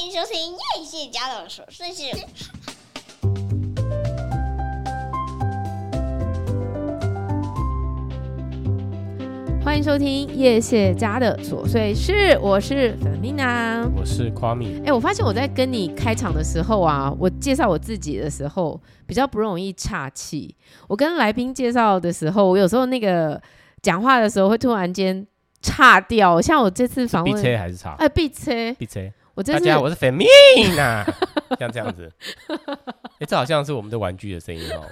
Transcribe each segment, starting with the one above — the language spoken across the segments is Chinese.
欢迎收听叶谢家的琐碎事。欢迎收听叶谢家的琐碎事，我是粉蜜娜，我是夸米。哎，我发现我在跟你开场的时候啊，我介绍我自己的时候比较不容易岔气。我跟来宾介绍的时候，我有时候那个讲话的时候会突然间岔掉。像我这次访问，闭车还是岔？哎，闭车，闭车。我大家，我是粉蜜娜，像这样子。哎，这好像是我们的玩具的声音哦。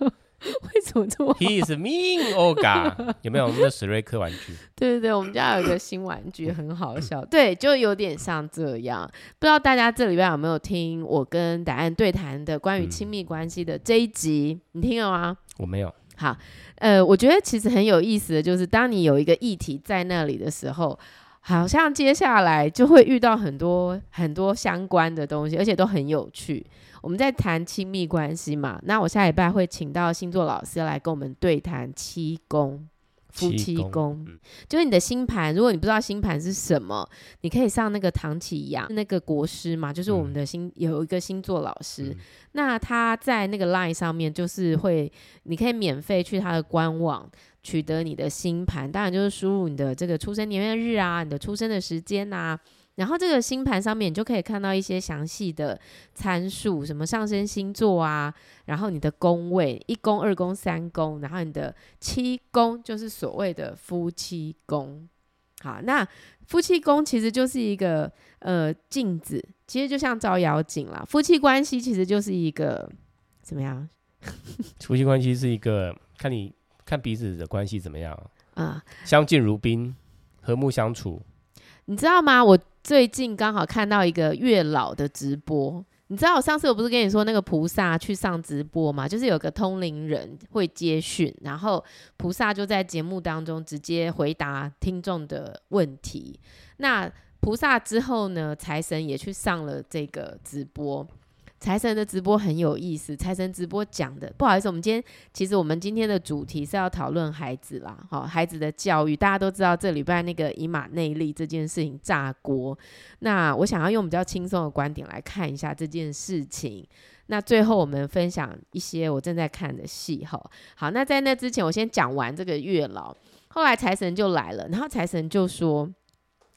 为什么这么？He is mean Olga，有没有我们的史瑞克玩具？对对对，我们家有一个新玩具，很好笑。对，就有点像这样。不知道大家这礼拜有没有听我跟答案对谈的关于亲密关系的这一集？嗯、你听了吗？我没有。好，呃，我觉得其实很有意思的就是，当你有一个议题在那里的时候，好像接下来就会遇到很多很多相关的东西，而且都很有趣。我们在谈亲密关系嘛，那我下礼拜会请到星座老师来跟我们对谈七宫夫妻宫，嗯、就是你的星盘。如果你不知道星盘是什么，你可以上那个唐启阳那个国师嘛，就是我们的星、嗯、有一个星座老师，嗯、那他在那个 line 上面就是会，你可以免费去他的官网取得你的星盘，当然就是输入你的这个出生年月日啊，你的出生的时间啊。然后这个星盘上面，你就可以看到一些详细的参数，什么上升星座啊，然后你的宫位，一宫、二宫、三宫，然后你的七宫就是所谓的夫妻宫。好，那夫妻宫其实就是一个呃镜子，其实就像照妖镜啦。夫妻关系其实就是一个怎么样？夫妻关系是一个看你看彼此的关系怎么样啊？相敬如宾，和睦相处。你知道吗？我最近刚好看到一个月老的直播。你知道我上次我不是跟你说那个菩萨去上直播吗？就是有个通灵人会接讯，然后菩萨就在节目当中直接回答听众的问题。那菩萨之后呢，财神也去上了这个直播。财神的直播很有意思，财神直播讲的。不好意思，我们今天其实我们今天的主题是要讨论孩子啦，好，孩子的教育，大家都知道这礼拜那个以马内利这件事情炸锅，那我想要用比较轻松的观点来看一下这件事情，那最后我们分享一些我正在看的戏哈，好，那在那之前我先讲完这个月老，后来财神就来了，然后财神就说，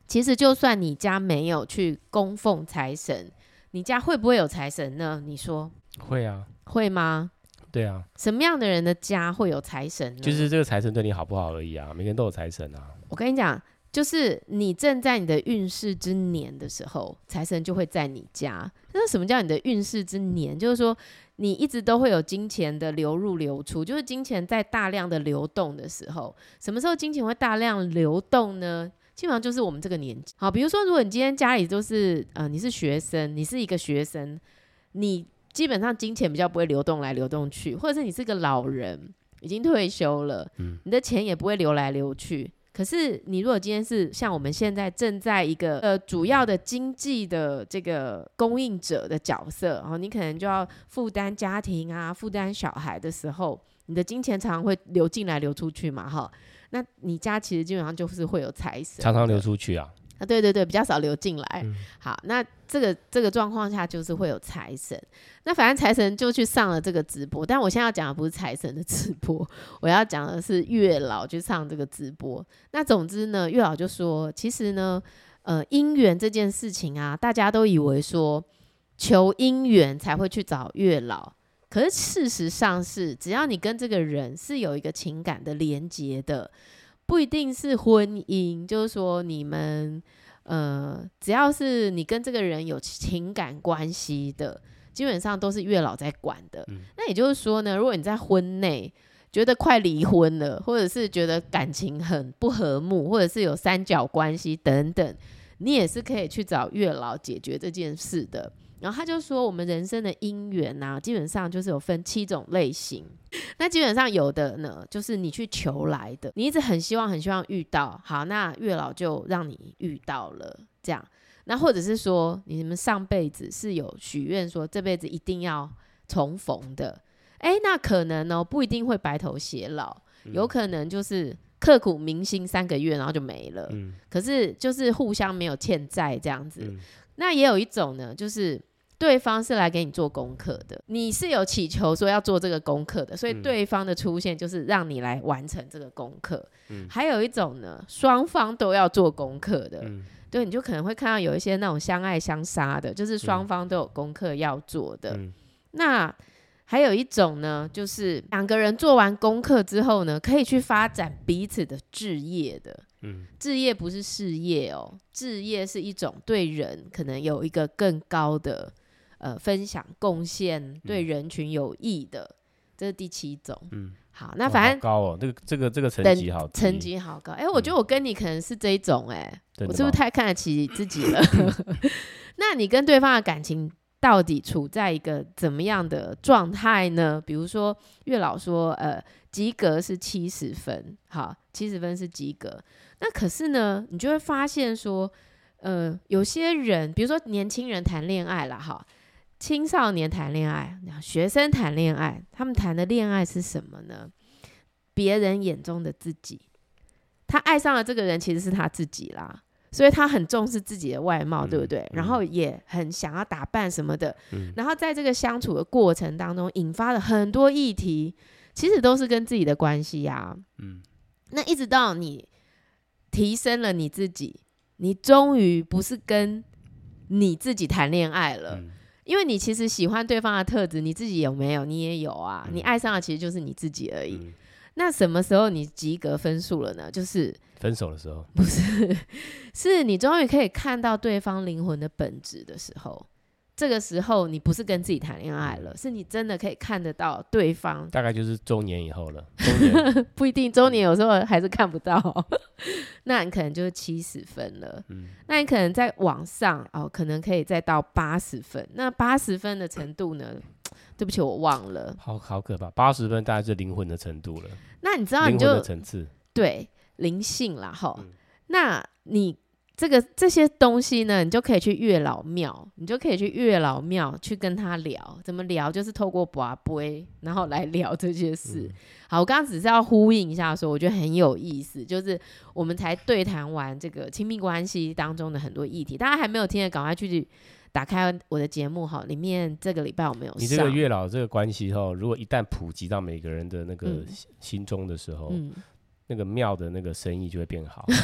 其实就算你家没有去供奉财神。你家会不会有财神呢？你说会啊，会吗？对啊，什么样的人的家会有财神呢？就是这个财神对你好不好而已啊。每个人都有财神啊。我跟你讲，就是你正在你的运势之年的时候，财神就会在你家。那什么叫你的运势之年？就是说你一直都会有金钱的流入流出，就是金钱在大量的流动的时候。什么时候金钱会大量流动呢？基本上就是我们这个年纪，好，比如说，如果你今天家里都是，呃，你是学生，你是一个学生，你基本上金钱比较不会流动来流动去，或者是你是个老人，已经退休了，嗯，你的钱也不会流来流去。可是你如果今天是像我们现在正在一个呃主要的经济的这个供应者的角色，然后你可能就要负担家庭啊，负担小孩的时候，你的金钱常常会流进来流出去嘛，哈。那你家其实基本上就是会有财神，常常流出去啊。啊，对对对，比较少流进来。嗯、好，那这个这个状况下就是会有财神。那反正财神就去上了这个直播，但我现在要讲的不是财神的直播，我要讲的是月老去上这个直播。那总之呢，月老就说，其实呢，呃，姻缘这件事情啊，大家都以为说求姻缘才会去找月老。可是事实上是，只要你跟这个人是有一个情感的连接的，不一定是婚姻，就是说你们呃，只要是你跟这个人有情感关系的，基本上都是月老在管的。嗯、那也就是说呢，如果你在婚内觉得快离婚了，或者是觉得感情很不和睦，或者是有三角关系等等，你也是可以去找月老解决这件事的。然后他就说，我们人生的姻缘呐，基本上就是有分七种类型。那基本上有的呢，就是你去求来的，你一直很希望、很希望遇到，好，那月老就让你遇到了，这样。那或者是说，你们上辈子是有许愿说这辈子一定要重逢的，哎，那可能呢不一定会白头偕老，有可能就是。刻骨铭心三个月，然后就没了。嗯，可是就是互相没有欠债这样子。嗯，那也有一种呢，就是对方是来给你做功课的，你是有祈求说要做这个功课的，所以对方的出现就是让你来完成这个功课。嗯，还有一种呢，双方都要做功课的，嗯，对，你就可能会看到有一些那种相爱相杀的，就是双方都有功课要做的。嗯，那还有一种呢，就是两个人做完功课之后呢，可以去发展彼此的置业的。嗯，置业不是事业哦，置业是一种对人可能有一个更高的呃分享贡献，对人群有益的，嗯、这是第七种。嗯，好，那反正高哦，这个这个这个成绩好，成绩好高。哎、欸，我觉得我跟你可能是这一种、欸，哎、嗯，我是不是太看得起自己了？那你跟对方的感情到底处在一个怎么样的状态呢？比如说月老说，呃，及格是七十分，好，七十分是及格。那可是呢，你就会发现说，呃，有些人，比如说年轻人谈恋爱了哈，青少年谈恋爱，学生谈恋爱，他们谈的恋爱是什么呢？别人眼中的自己，他爱上了这个人，其实是他自己啦，所以他很重视自己的外貌，嗯、对不对？然后也很想要打扮什么的，嗯、然后在这个相处的过程当中，引发了很多议题，其实都是跟自己的关系呀、啊。嗯，那一直到你。提升了你自己，你终于不是跟你自己谈恋爱了，嗯、因为你其实喜欢对方的特质，你自己有没有？你也有啊，嗯、你爱上的其实就是你自己而已。嗯、那什么时候你及格分数了呢？就是分手的时候，不是，是你终于可以看到对方灵魂的本质的时候。这个时候，你不是跟自己谈恋爱了，是你真的可以看得到对方。大概就是中年以后了，不一定，中年有时候还是看不到。那你可能就是七十分了。嗯，那你可能在往上哦，可能可以再到八十分。那八十分的程度呢？对不起，我忘了。好好可怕，八十分大概是灵魂的程度了。那你知道你就，灵魂的层次。对，灵性啦，哈。嗯，那你。这个这些东西呢，你就可以去月老庙，你就可以去月老庙去跟他聊，怎么聊？就是透过卜杯，然后来聊这些事。嗯、好，我刚刚只是要呼应一下说，说我觉得很有意思，就是我们才对谈完这个亲密关系当中的很多议题，大家还没有听的，赶快去打开我的节目哈，里面这个礼拜我没有。你这个月老这个关系哈，如果一旦普及到每个人的那个心中的时候，嗯、那个庙的那个生意就会变好。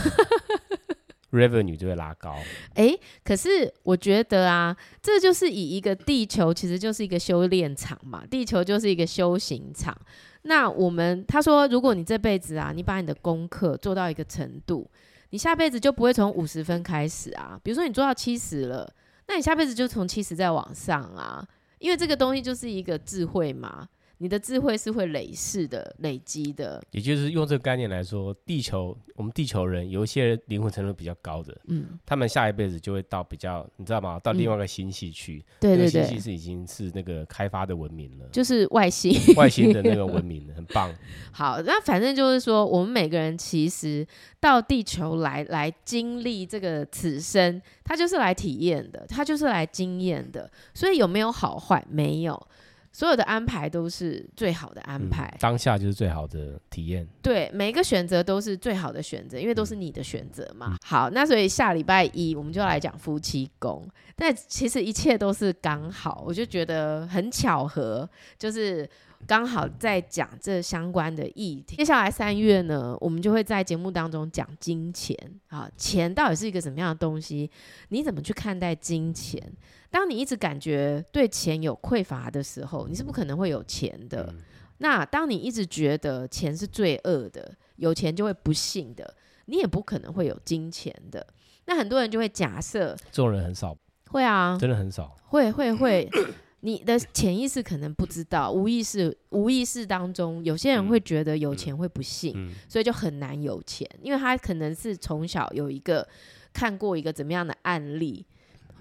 revenue 就会拉高，哎，可是我觉得啊，这就是以一个地球，其实就是一个修炼场嘛，地球就是一个修行场。那我们他说，如果你这辈子啊，你把你的功课做到一个程度，你下辈子就不会从五十分开始啊。比如说你做到七十了，那你下辈子就从七十再往上啊，因为这个东西就是一个智慧嘛。你的智慧是会累世的、累积的，也就是用这个概念来说，地球，我们地球人有一些灵魂程度比较高的，嗯，他们下一辈子就会到比较，你知道吗？到另外一个星系去，对对对，星系是已经是那个开发的文明了，就是外星，外星的那个文明，很棒。好，那反正就是说，我们每个人其实到地球来来经历这个此生，他就是来体验的，他就是来经验的，所以有没有好坏？没有。所有的安排都是最好的安排，嗯，当下就是最好的体验。对，每一个选择都是最好的选择，因为都是你的选择嘛。嗯、好，那所以下礼拜一我们就来讲夫妻宫，但其实一切都是刚好，我就觉得很巧合，就是。刚好在讲这相关的议题。接下来三月呢，我们就会在节目当中讲金钱啊，钱到底是一个什么样的东西？你怎么去看待金钱？当你一直感觉对钱有匮乏的时候，你是不可能会有钱的。嗯、那当你一直觉得钱是罪恶的，有钱就会不幸的，你也不可能会有金钱的。那很多人就会假设，这种人很少，会啊，真的很少，会会会。你的潜意识可能不知道，无意识无意识当中，有些人会觉得有钱会不幸，嗯嗯、所以就很难有钱，因为他可能是从小有一个看过一个怎么样的案例。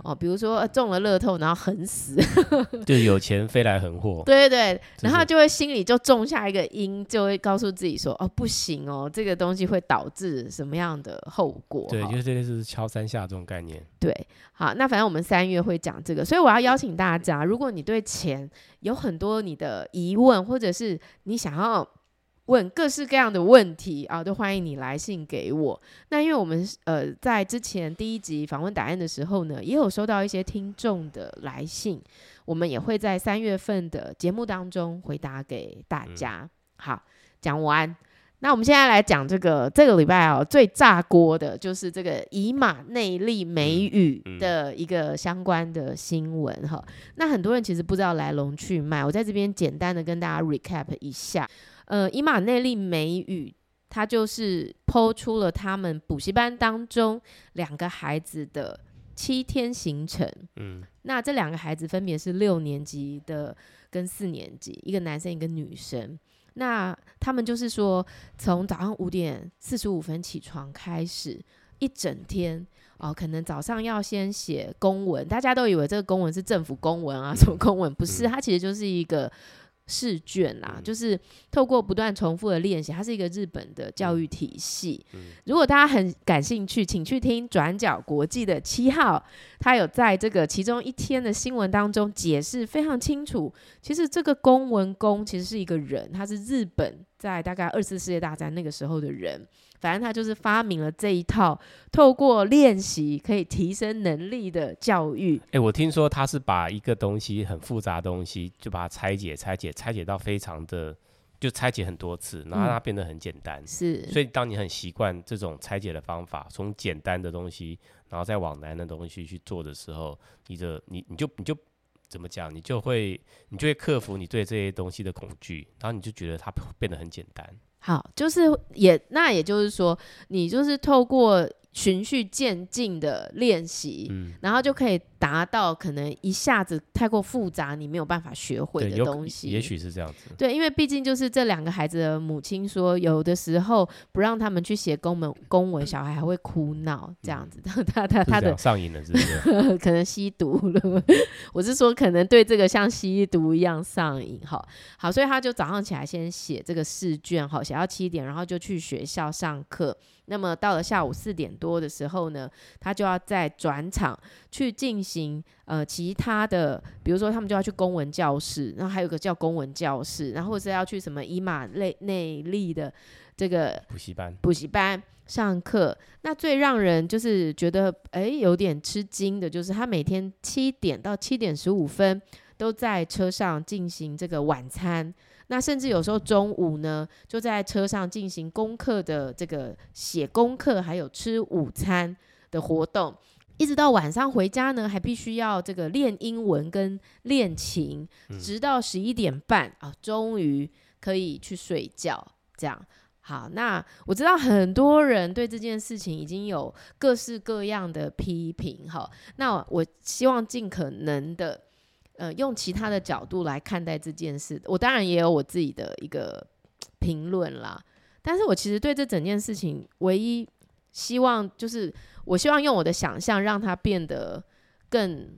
哦，比如说中了乐透，然后横死，就有钱飞来横祸。对对对，然后就会心里就种下一个因，就会告诉自己说：“哦，不行哦，这个东西会导致什么样的后果？”对，就是这个是敲三下这种概念。对，好，那反正我们三月会讲这个，所以我要邀请大家，如果你对钱有很多你的疑问，或者是你想要问各式各样的问题啊，都欢迎你来信给我。那因为我们呃在之前第一集访问答案的时候呢，也有收到一些听众的来信，我们也会在三月份的节目当中回答给大家。嗯、好，讲完。那我们现在来讲这个这个礼拜哦，最炸锅的就是这个以马内利美语的一个相关的新闻哈。那很多人其实不知道来龙去脉，我在这边简单的跟大家 recap 一下。呃，伊马内利美语，他就是 po 出了他们补习班当中两个孩子的七天行程。嗯，那这两个孩子分别是六年级的跟四年级，一个男生一个女生。那他们就是说，从早上五点四十五分起床开始，一整天哦，可能早上要先写公文，大家都以为这个公文是政府公文啊，什么公文？不是，它其实就是一个。试卷啦，就是透过不断重复的练习，它是一个日本的教育体系。如果大家很感兴趣，请去听转角国际的七号，他有在这个其中一天的新闻当中解释非常清楚。其实这个公文公其实是一个人，他是日本在大概二次世界大战那个时候的人。反正他就是发明了这一套透过练习可以提升能力的教育。哎、欸，我听说他是把一个东西很复杂的东西，就把它拆解、拆解、拆解到非常的，就拆解很多次，然后让它变得很简单。是、嗯，所以当你很习惯这种拆解的方法，从简单的东西，然后再往难的东西去做的时候，你的你你就你就怎么讲，你就会你就会克服你对这些东西的恐惧，然后你就觉得它变得很简单。好，就是也那也就是说，你就是透过循序渐进的练习，嗯，然后就可以达到可能一下子太过复杂，你没有办法学会的东西。也许是这样子。对，因为毕竟就是这两个孩子的母亲说，有的时候不让他们去写公文，公文小孩还会哭闹这样子。嗯、他他他的上瘾了，是不是？可能吸毒了。我是说，可能对这个像吸毒一样上瘾。好，好，所以他就早上起来先写这个试卷，好，写到七点，然后就去学校上课。那么到了下午四点多的时候呢，他就要再转场去进行呃其他的，比如说他们就要去公文教室，然后还有个叫公文教室，然后是要去什么以马内内利的这个补习班补习班上课。那最让人就是觉得哎有点吃惊的，就是他每天七点到七点十五分都在车上进行这个晚餐。那甚至有时候中午呢，就在车上进行功课的这个写功课，还有吃午餐的活动，一直到晚上回家呢，还必须要这个练英文跟练琴，直到十一点半啊，终于可以去睡觉。这样好，那我知道很多人对这件事情已经有各式各样的批评，哈，那我希望尽可能的。呃，用其他的角度来看待这件事，我当然也有我自己的一个评论啦。但是我其实对这整件事情，唯一希望就是，我希望用我的想象让它变得更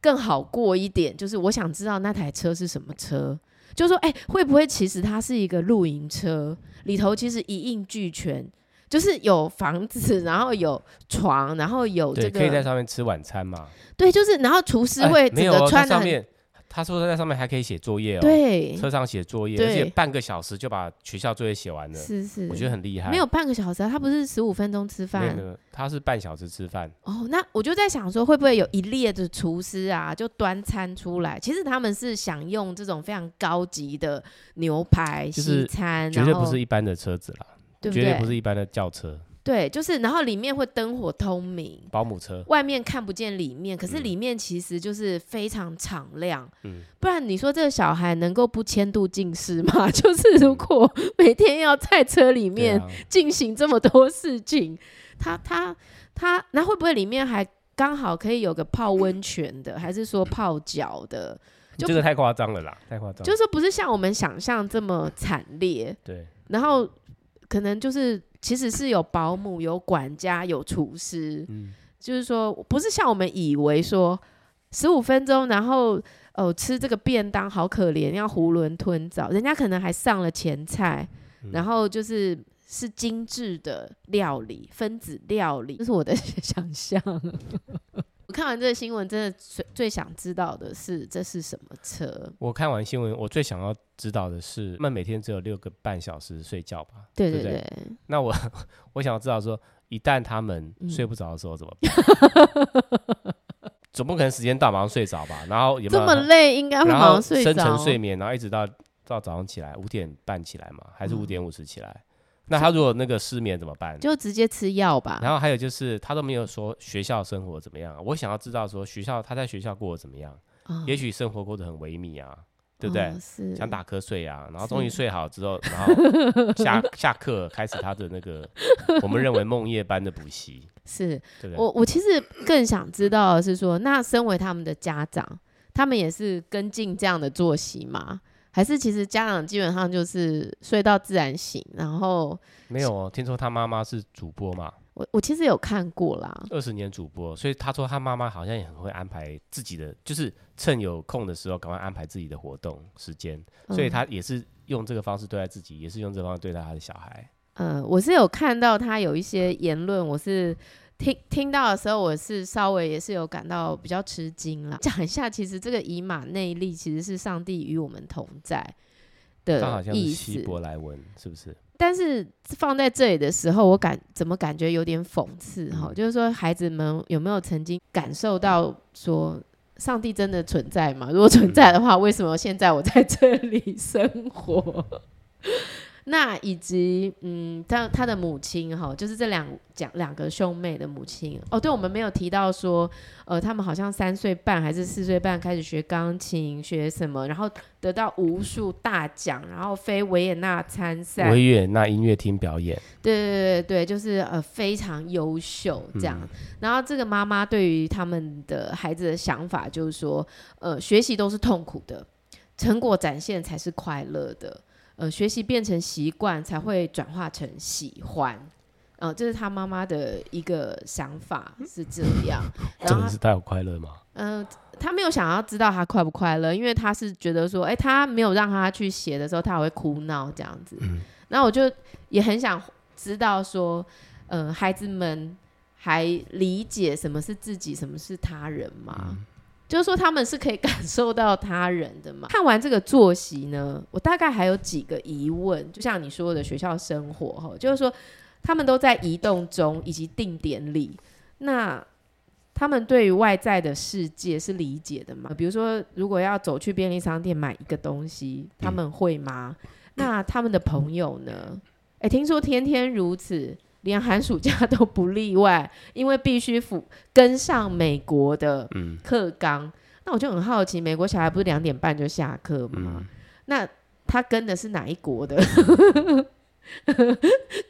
更好过一点。就是我想知道那台车是什么车，就说，哎，会不会其实它是一个露营车，里头其实一应俱全。就是有房子，然后有床，然后有这个可以在上面吃晚餐嘛？对，就是然后厨师会整个穿上面，他说他在上面还可以写作业哦，对，车上写作业，而且半个小时就把学校作业写完了，是是，我觉得很厉害。没有半个小时啊，他不是十五分钟吃饭，他是半小时吃饭。哦，那我就在想说，会不会有一列的厨师啊，就端餐出来？其实他们是想用这种非常高级的牛排西餐，绝对不是一般的车子啦。对不对？绝对不是一般的轿车。对，就是，然后里面会灯火通明，保姆车，外面看不见里面，可是里面其实就是非常敞亮。嗯，不然你说这个小孩能够不千度近视吗？就是如果每天要在车里面进行这么多事情，他他他，那会不会里面还刚好可以有个泡温泉的，还是说泡脚的？就这个太夸张了啦，太夸张。就是不是像我们想象这么惨烈？对，然后。可能就是，其实是有保姆、有管家、有厨师，嗯，就是说，不是像我们以为说十五分钟，然后哦吃这个便当好可怜，要囫囵吞枣，人家可能还上了前菜，嗯，然后就是是精致的料理、分子料理，这是我的 想象。看完这个新闻，真的最最想知道的是这是什么车？我看完新闻，我最想要知道的是，他们每天只有六个半小时睡觉吧？对对对。对对，那我 我想要知道说，一旦他们睡不着的时候怎么办？嗯 总不可能时间到马上睡着吧？然后这么累，应该会马上睡着。深层睡眠，然后一直到到早上起来五点半起来嘛，还是五点五十起来？嗯、那他如果那个失眠怎么办？就直接吃药吧。然后还有就是他都没有说学校生活怎么样，我想要知道说学校他在学校过得怎么样？哦、也许生活过得很萎靡啊。对不对？哦、想打瞌睡啊，然后终于睡好之后，然后下 下课开始他的那个我们认为梦夜班的补习。是，对对我我其实更想知道的是说，那身为他们的家长，他们也是跟进这样的作息吗？还是其实家长基本上就是睡到自然醒，然后没有哦？听说他妈妈是主播嘛？我我其实有看过啦，二十年主播，所以他说他妈妈好像也很会安排自己的，就是趁有空的时候赶快安排自己的活动时间，嗯、所以他也是用这个方式对待自己，也是用这个方式对待他的小孩。嗯，我是有看到他有一些言论，我是听听到的时候，我是稍微也是有感到比较吃惊了。讲一下，其实这个以马内利其实是上帝与我们同在的意思，希伯来文是不是？但是放在这里的时候，我感怎么感觉有点讽刺哈？嗯、就是说，孩子们有没有曾经感受到说，上帝真的存在吗？如果存在的话，为什么现在我在这里生活？那以及，嗯，他他的母亲哈，就是这两讲两个兄妹的母亲哦。对，我们没有提到说，呃，他们好像三岁半还是四岁半开始学钢琴，学什么，然后得到无数大奖，然后飞维也纳参赛，维也纳音乐厅表演。对对对对，就是呃非常优秀这样。嗯、然后这个妈妈对于他们的孩子的想法就是说，呃，学习都是痛苦的，成果展现才是快乐的。呃，学习变成习惯才会转化成喜欢，呃，这是他妈妈的一个想法是这样。真的是他有快乐吗？嗯、呃，他没有想要知道他快不快乐，因为他是觉得说，哎、欸，他没有让他去写的时候，他还会哭闹这样子。嗯，那我就也很想知道说，呃，孩子们还理解什么是自己，什么是他人吗？嗯就是说他们是可以 感受到他人的嘛？看完这个作息呢，我大概还有几个疑问，就像你说的学校生活哈，就是说他们都在移动中以及定点里，那他们对于外在的世界是理解的吗？比如说，如果要走去便利商店买一个东西，他们会吗？那他们的朋友呢？诶，听说天天如此。连寒暑假都不例外，因为必须辅跟上美国的课纲。嗯、那我就很好奇，美国小孩不是两点半就下课吗？嗯、那他跟的是哪一国的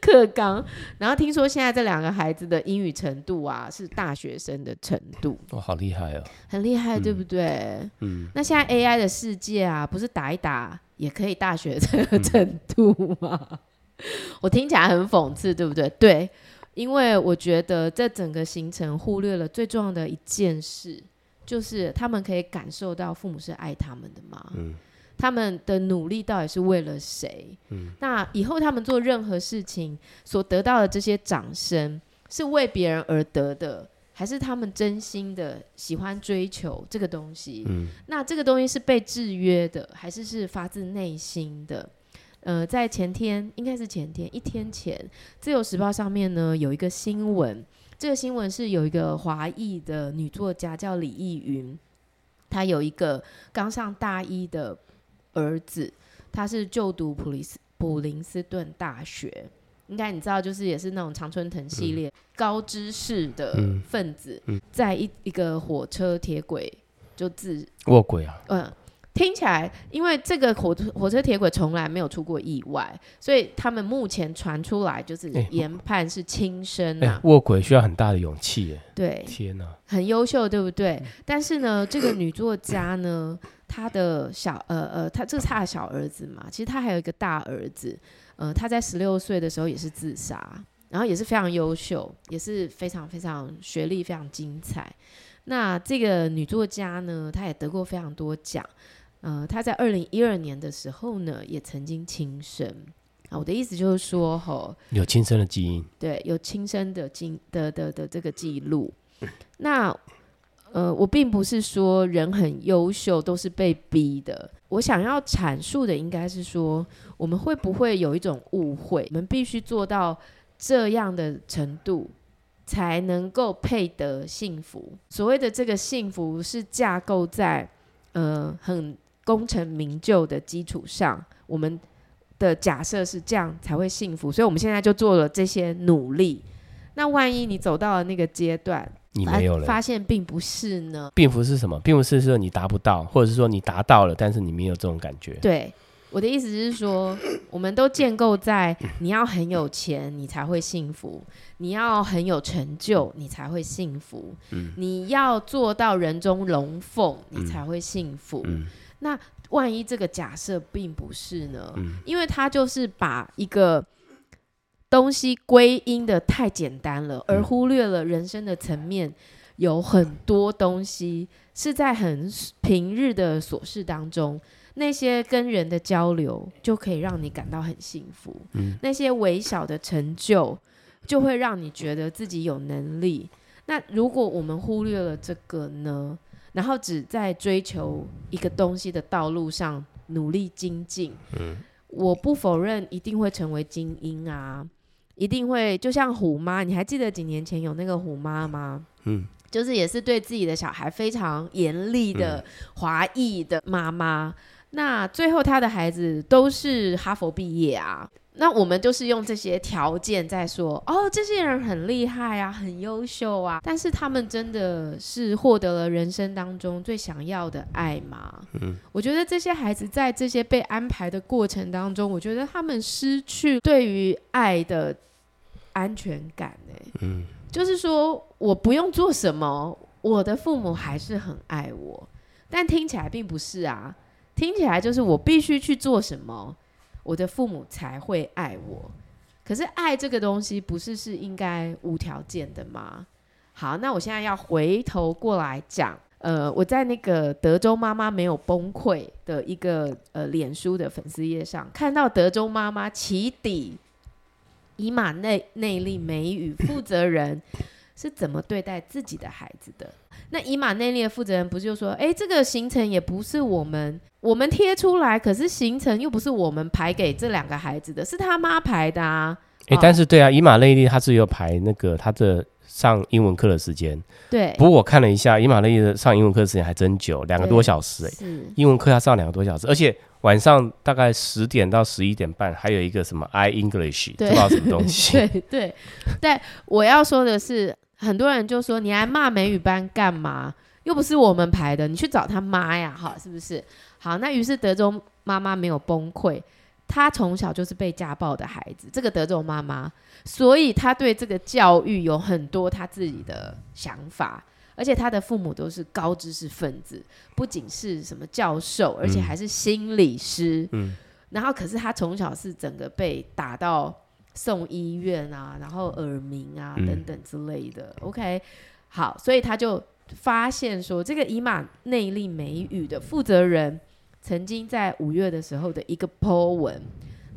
课纲？然后听说现在这两个孩子的英语程度啊，是大学生的程度。哦，好厉害哦！很厉害，对不对？嗯。那现在 AI 的世界啊，不是打一打也可以大学这个程度吗？嗯 我听起来很讽刺，对不对？对，因为我觉得这整个行程忽略了最重要的一件事，就是他们可以感受到父母是爱他们的吗？嗯，他们的努力到底是为了谁？嗯，那以后他们做任何事情所得到的这些掌声，是为别人而得的，还是他们真心的喜欢追求这个东西？嗯，那这个东西是被制约的，还是是发自内心的？呃，在前天，应该是前天，一天前，《自由时报》上面呢有一个新闻，这个新闻是有一个华裔的女作家叫李易云，她有一个刚上大一的儿子，他是就读普林斯普林斯顿大学，应该你知道，就是也是那种常春藤系列、嗯、高知识的分子，嗯嗯、在一一个火车铁轨就自卧轨啊，嗯。听起来，因为这个火火车铁轨从来没有出过意外，所以他们目前传出来就是研判是轻生啊。卧轨需要很大的勇气耶。对，天哪，很优秀，对不对？但是呢，这个女作家呢，她的小呃呃，她这是她的小儿子嘛，其实她还有一个大儿子，呃，他在十六岁的时候也是自杀，然后也是非常优秀，也是非常非常学历非常精彩。那这个女作家呢，她也得过非常多奖。呃，他在二零一二年的时候呢，也曾经轻生。啊，我的意思就是说，吼，有轻生的基因，对，有轻生的经的的的，的这个记录。那呃，我并不是说人很优秀都是被逼的。我想要阐述的应该是说，我们会不会有一种误会？我们必须做到这样的程度，才能够配得幸福。所谓的这个幸福，是架构在呃很功成名就的基础上。我们的假设是这样才会幸福，所以我们现在就做了这些努力。那万一你走到了那个阶段，你没有了，发现并不是呢？并不是什么，并不是说你达不到，或者是说你达到了，但是你没有这种感觉。对，我的意思是说，我们都建构在你要很有钱，你才会幸福；你要很有成就，你才会幸福；嗯、你要做到人中龙凤，你才会幸福。嗯、那万一这个假设并不是呢？嗯、因为他就是把一个。东西归因的太简单了，而忽略了人生的层面有很多东西是在很平日的琐事当中，那些跟人的交流就可以让你感到很幸福。嗯，那些微小的成就就会让你觉得自己有能力。那如果我们忽略了这个呢？然后只在追求一个东西的道路上努力精进，嗯，我不否认一定会成为精英啊。一定会，就像虎妈，你还记得几年前有那个虎妈吗？嗯，就是也是对自己的小孩非常严厉的华裔的妈妈。嗯、那最后他的孩子都是哈佛毕业啊。那我们就是用这些条件在说，哦，这些人很厉害啊，很优秀啊。但是他们真的是获得了人生当中最想要的爱吗？嗯，我觉得这些孩子在这些被安排的过程当中，我觉得他们失去对于爱的安全感。欸，嗯，就是说我不用做什么，我的父母还是很爱我。但听起来并不是啊，听起来就是我必须去做什么。我的父母才会爱我，可是爱这个东西不是是应该无条件的吗？好，那我现在要回头过来讲，呃，我在那个德州妈妈没有崩溃的一个呃脸书的粉丝页上，看到德州妈妈起底以马内内利美语负责人是怎么对待自己的孩子的。那以马内利的负责人不是就说，哎，这个行程也不是我们。我们贴出来，可是行程又不是我们排给这两个孩子的，是他妈排的啊。哎、欸，但是对啊，以马内利他是有排那个他的上英文课的时间。对。不过我看了一下，以马内利的上英文课的时间还真久，两个多小时哎。是。英文课要上两个多小时，而且晚上大概十点到十一点半，还有一个什么 i English，对不知道什么东西。对对。但我要说的是，很多人就说你还骂美语班干嘛？又不是我们排的，你去找他妈呀，哈，是不是？好，那于是德州妈妈没有崩溃，她从小就是被家暴的孩子，这个德州妈妈，所以她对这个教育有很多她自己的想法，而且她的父母都是高知识分子，不仅是什么教授，而且还是心理师。嗯，然后可是她从小是整个被打到送医院啊，然后耳鸣啊等等之类的。嗯、OK，好，所以他就发现说，这个以马内利美语的负责人。曾经在五月的时候的一个 po 文，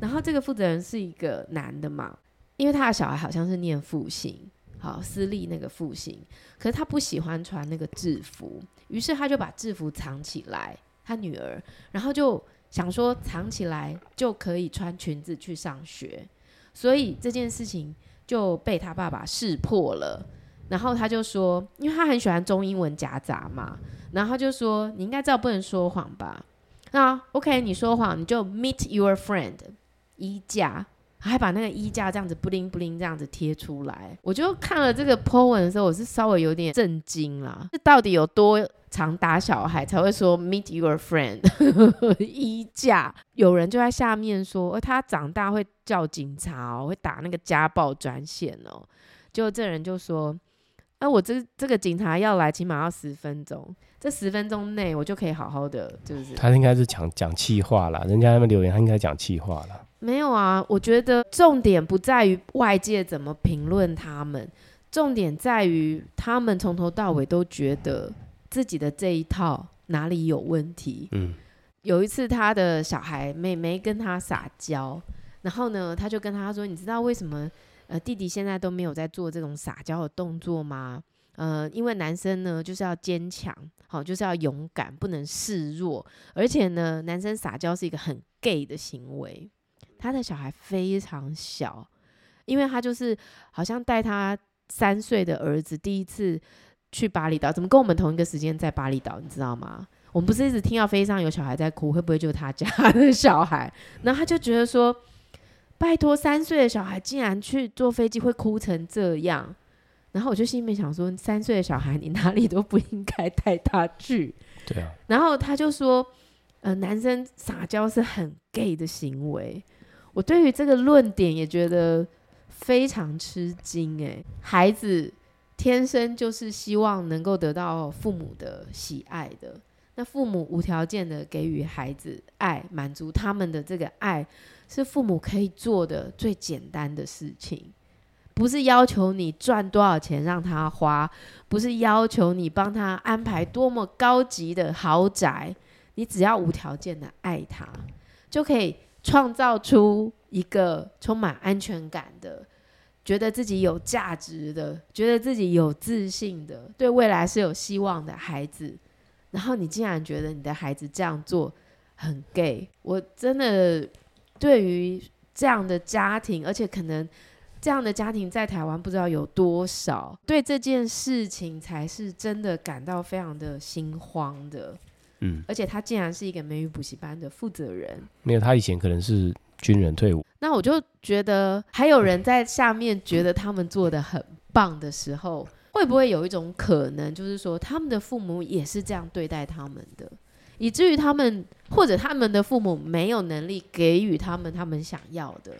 然后这个负责人是一个男的嘛，因为他的小孩好像是念复兴，好私立那个复兴，可是他不喜欢穿那个制服，于是他就把制服藏起来，他女儿，然后就想说藏起来就可以穿裙子去上学，所以这件事情就被他爸爸识破了，然后他就说，因为他很喜欢中英文夹杂嘛，然后他就说你应该知道不能说谎吧。那 OK，你说谎，你就 meet your friend 衣架，还把那个衣架这样子布灵布灵这样子贴出来。我就看了这个 po 文的时候，我是稍微有点震惊啦。这到底有多常打小孩才会说 meet your friend 衣架？有人就在下面说，他长大会叫警察哦，会打那个家暴专线哦。就这人就说。那我这这个警察要来，起码要十分钟。这十分钟内，我就可以好好的，就是他应该是讲讲气话啦。人家那边留言，他应该讲气话啦。没有啊，我觉得重点不在于外界怎么评论他们，重点在于他们从头到尾都觉得自己的这一套哪里有问题。嗯，有一次他的小孩妹妹跟他撒娇，然后呢，他就跟他说：“你知道为什么？”呃，弟弟现在都没有在做这种撒娇的动作吗？呃，因为男生呢就是要坚强，好，就是要勇敢，不能示弱，而且呢，男生撒娇是一个很 gay 的行为。他的小孩非常小，因为他就是好像带他三岁的儿子第一次去巴厘岛，怎么跟我们同一个时间在巴厘岛？你知道吗？我们不是一直听到飞机上有小孩在哭，会不会就是他家的小孩？然后他就觉得说，拜托，三岁的小孩竟然去坐飞机会哭成这样。然后我就心里面想说，三岁的小孩你哪里都不应该带他去。对啊。然后他就说，呃，男生撒娇是很 gay 的行为。我对于这个论点也觉得非常吃惊诶，孩子天生就是希望能够得到父母的喜爱的，那父母无条件的给予孩子爱，满足他们的这个爱，是父母可以做的最简单的事情，不是要求你赚多少钱让他花，不是要求你帮他安排多么高级的豪宅，你只要无条件的爱他就可以。创造出一个充满安全感的，觉得自己有价值的，觉得自己有自信的，对未来是有希望的孩子。然后你竟然觉得你的孩子这样做很 gay，我真的对于这样的家庭，而且可能这样的家庭在台湾不知道有多少，对这件事情才是真的感到非常的心慌的。嗯，而且他竟然是一个美语补习班的负责人。没有，他以前可能是军人退伍。那我就觉得，还有人在下面觉得他们做的很棒的时候，会不会有一种可能，就是说他们的父母也是这样对待他们的，以至于他们或者他们的父母没有能力给予他们他们想要的，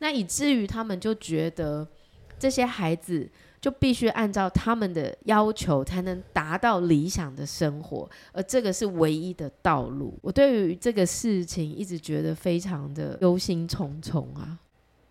那以至于他们就觉得这些孩子。就必须按照他们的要求才能达到理想的生活，而这个是唯一的道路。我对于这个事情一直觉得非常的忧心忡忡啊！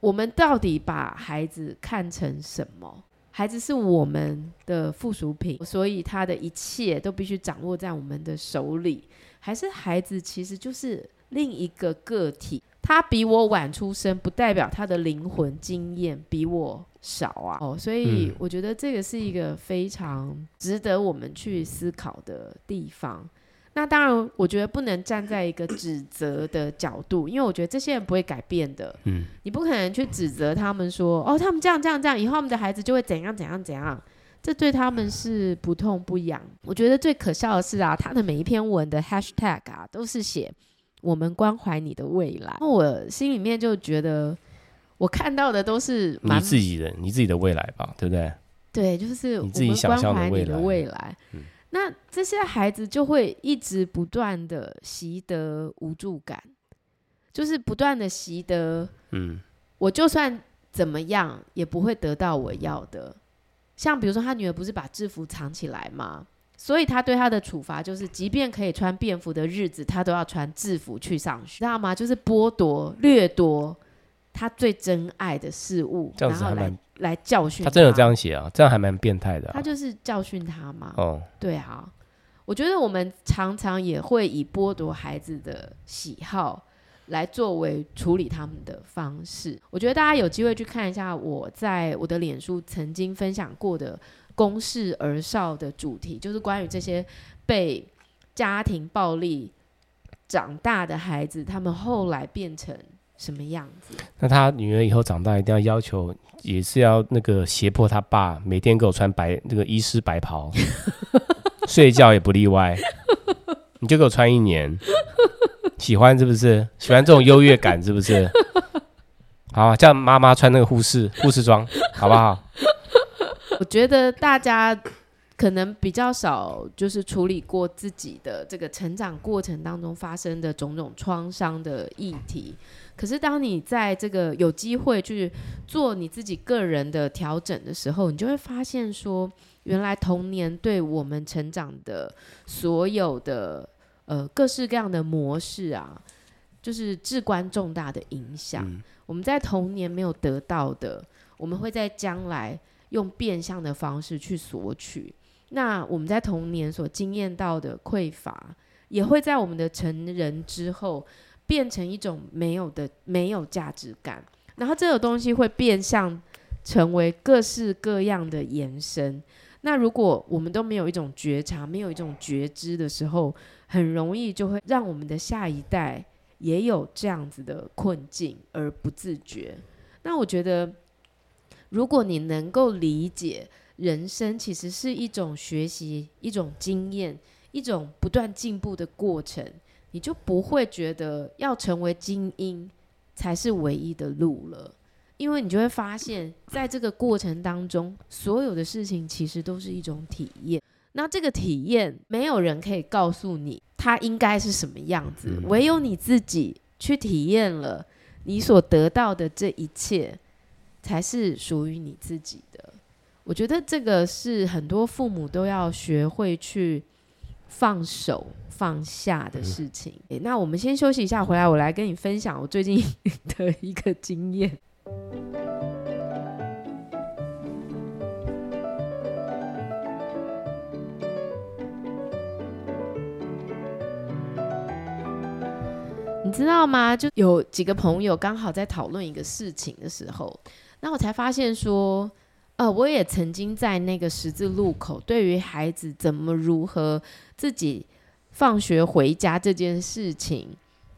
我们到底把孩子看成什么？孩子是我们的附属品，所以他的一切都必须掌握在我们的手里，还是孩子其实就是另一个个体？他比我晚出生，不代表他的灵魂经验比我少啊。哦，所以我觉得这个是一个非常值得我们去思考的地方。那当然，我觉得不能站在一个指责的角度，因为我觉得这些人不会改变的。嗯，你不可能去指责他们说，哦，他们这样这样这样，以后我们的孩子就会怎样怎样怎样，这对他们是不痛不痒。我觉得最可笑的是啊，他的每一篇文的 hashtag 啊，都是写。我们关怀你的未来，那我心里面就觉得，我看到的都是你自己的，你自己的未来吧，对不对？对，就是我们关怀你的未来。嗯，那这些孩子就会一直不断的习得无助感，就是不断的习得，嗯，我就算怎么样也不会得到我要的。像比如说，他女儿不是把制服藏起来吗？所以他对他的处罚就是，即便可以穿便服的日子，他都要穿制服去上学，知道吗？就是剥夺、掠夺他最珍爱的事物，然后来来教训他。他真的有这样写啊？这样还蛮变态的啊。他就是教训他嘛。哦，对啊，我觉得我们常常也会以剥夺孩子的喜好来作为处理他们的方式。我觉得大家有机会去看一下我在我的脸书曾经分享过的。公事而少的主题就是关于这些被家庭暴力长大的孩子，他们后来变成什么样子？那他女儿以后长大一定要要求，也是要那个胁迫他爸每天给我穿白那个医师白袍，睡觉也不例外。你就给我穿一年，喜欢是不是？喜欢这种优越感是不是？好，叫妈妈穿那个护士护士装，好不好？我觉得大家可能比较少，就是处理过自己的这个成长过程当中发生的种种创伤的议题。可是，当你在这个有机会去做你自己个人的调整的时候，你就会发现说，原来童年对我们成长的所有的呃各式各样的模式啊，就是至关重大的影响。嗯。我们在童年没有得到的，我们会在将来。用变相的方式去索取，那我们在童年所经验到的匮乏，也会在我们的成人之后变成一种没有的、没有价值感。然后这个东西会变相成为各式各样的延伸。那如果我们都没有一种觉察，没有一种觉知的时候，很容易就会让我们的下一代也有这样子的困境而不自觉。那我觉得，如果你能够理解人生其实是一种学习、一种经验、一种不断进步的过程，你就不会觉得要成为精英才是唯一的路了。因为你就会发现，在这个过程当中，所有的事情其实都是一种体验。那这个体验，没有人可以告诉你它应该是什么样子，唯有你自己去体验了，你所得到的这一切，才是属于你自己的。我觉得这个是很多父母都要学会去放手放下的事情。那我们先休息一下，回来我来跟你分享我最近的一个经验。你知道吗？就有几个朋友刚好在讨论一个事情的时候，那我才发现说，呃，我也曾经在那个十字路口，对于孩子怎么如何自己放学回家这件事情，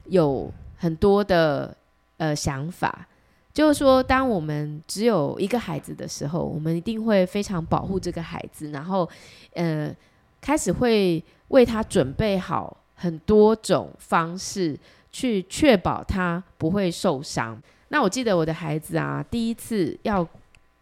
有很多的呃想法。就是说，当我们只有一个孩子的时候，我们一定会非常保护这个孩子，然后，呃，开始会为他准备好很多种方式，去确保他不会受伤。那我记得我的孩子啊，第一次要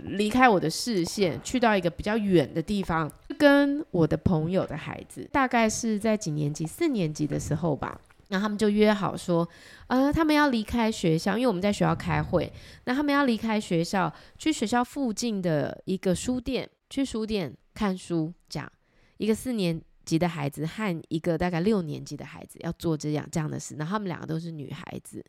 离开我的视线，去到一个比较远的地方，跟我的朋友的孩子，大概是在几年级？四年级的时候吧。那他们就约好说，呃，他们要离开学校，因为我们在学校开会。那他们要离开学校，去学校附近的一个书店，去书店看书。讲一个四年级的孩子和一个大概六年级的孩子要做这样这样的事。那他们两个都是女孩子。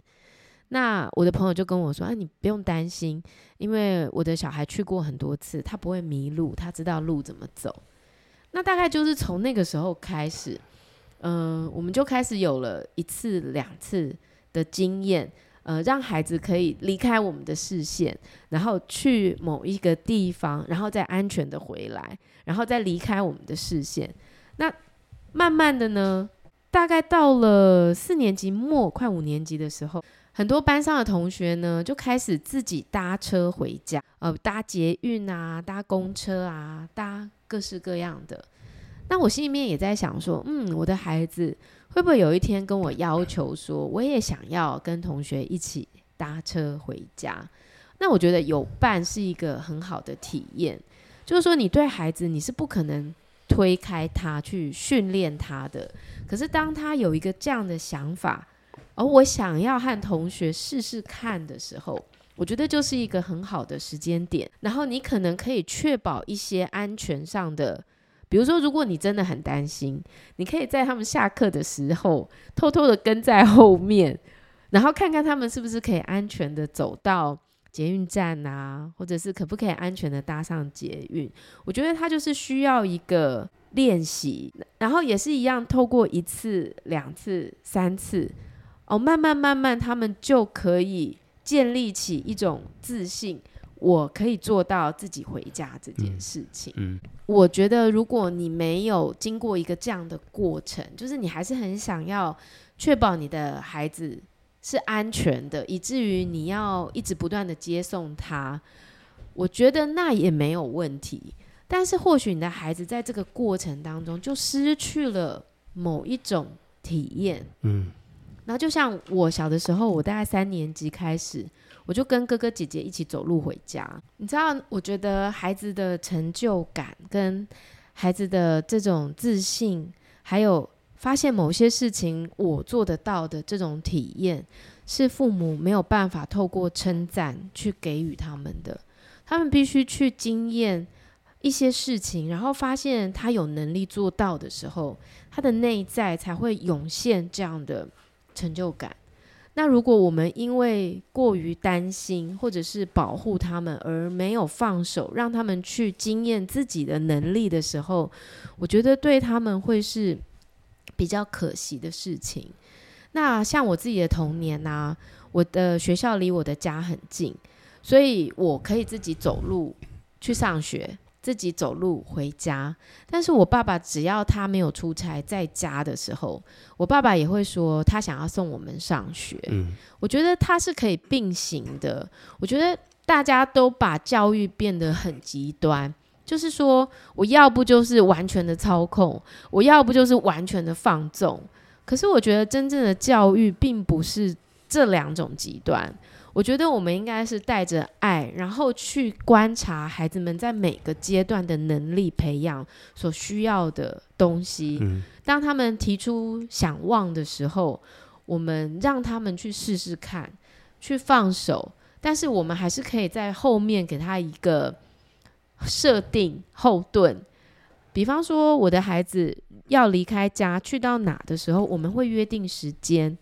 那我的朋友就跟我说：“啊，你不用担心，因为我的小孩去过很多次，他不会迷路，他知道路怎么走。”那大概就是从那个时候开始。嗯、我们就开始有了一次两次的经验，呃，让孩子可以离开我们的视线，然后去某一个地方，然后再安全的回来，然后再离开我们的视线。那慢慢的呢，大概到了四年级末，快五年级的时候，很多班上的同学呢，就开始自己搭车回家，呃，搭捷运啊，搭公车啊，搭各式各样的。那我心里面也在想说，嗯，我的孩子会不会有一天跟我要求说，我也想要跟同学一起搭车回家？那我觉得有伴是一个很好的体验，就是说你对孩子你是不可能推开他去训练他的，可是当他有一个这样的想法，而我想要和同学试试看的时候，我觉得就是一个很好的时间点，然后你可能可以确保一些安全上的。比如说，如果你真的很担心，你可以在他们下课的时候偷偷的跟在后面，然后看看他们是不是可以安全的走到捷运站啊，或者是可不可以安全的搭上捷运。我觉得他就是需要一个练习，然后也是一样，透过一次、两次、三次，哦，慢慢慢慢，他们就可以建立起一种自信。我可以做到自己回家这件事情。嗯，嗯，我觉得如果你没有经过一个这样的过程，就是你还是很想要确保你的孩子是安全的，以至于你要一直不断的接送他，我觉得那也没有问题。但是或许你的孩子在这个过程当中就失去了某一种体验。嗯，然后就像我小的时候，我大概三年级开始。我就跟哥哥姐姐一起走路回家。你知道，我觉得孩子的成就感跟孩子的这种自信，还有发现某些事情我做得到的这种体验，是父母没有办法透过称赞去给予他们的。他们必须去经验一些事情，然后发现他有能力做到的时候，他的内在才会涌现这样的成就感。那如果我们因为过于担心或者是保护他们而没有放手，让他们去经验自己的能力的时候，我觉得对他们会是比较可惜的事情。那像我自己的童年啊，我的学校离我的家很近，所以我可以自己走路去上学。自己走路回家。但是我爸爸只要他没有出差在家的时候，我爸爸也会说他想要送我们上学。嗯，我觉得他是可以并行的。我觉得大家都把教育变得很极端，就是说我要不就是完全的操控，我要不就是完全的放纵。可是我觉得真正的教育并不是这两种极端。我觉得我们应该是带着爱，然后去观察孩子们在每个阶段的能力培养所需要的东西。嗯。当他们提出想望的时候，我们让他们去试试看，去放手。但是我们还是可以在后面给他一个设定后盾。比方说，我的孩子要离开家去到哪的时候，我们会约定时间。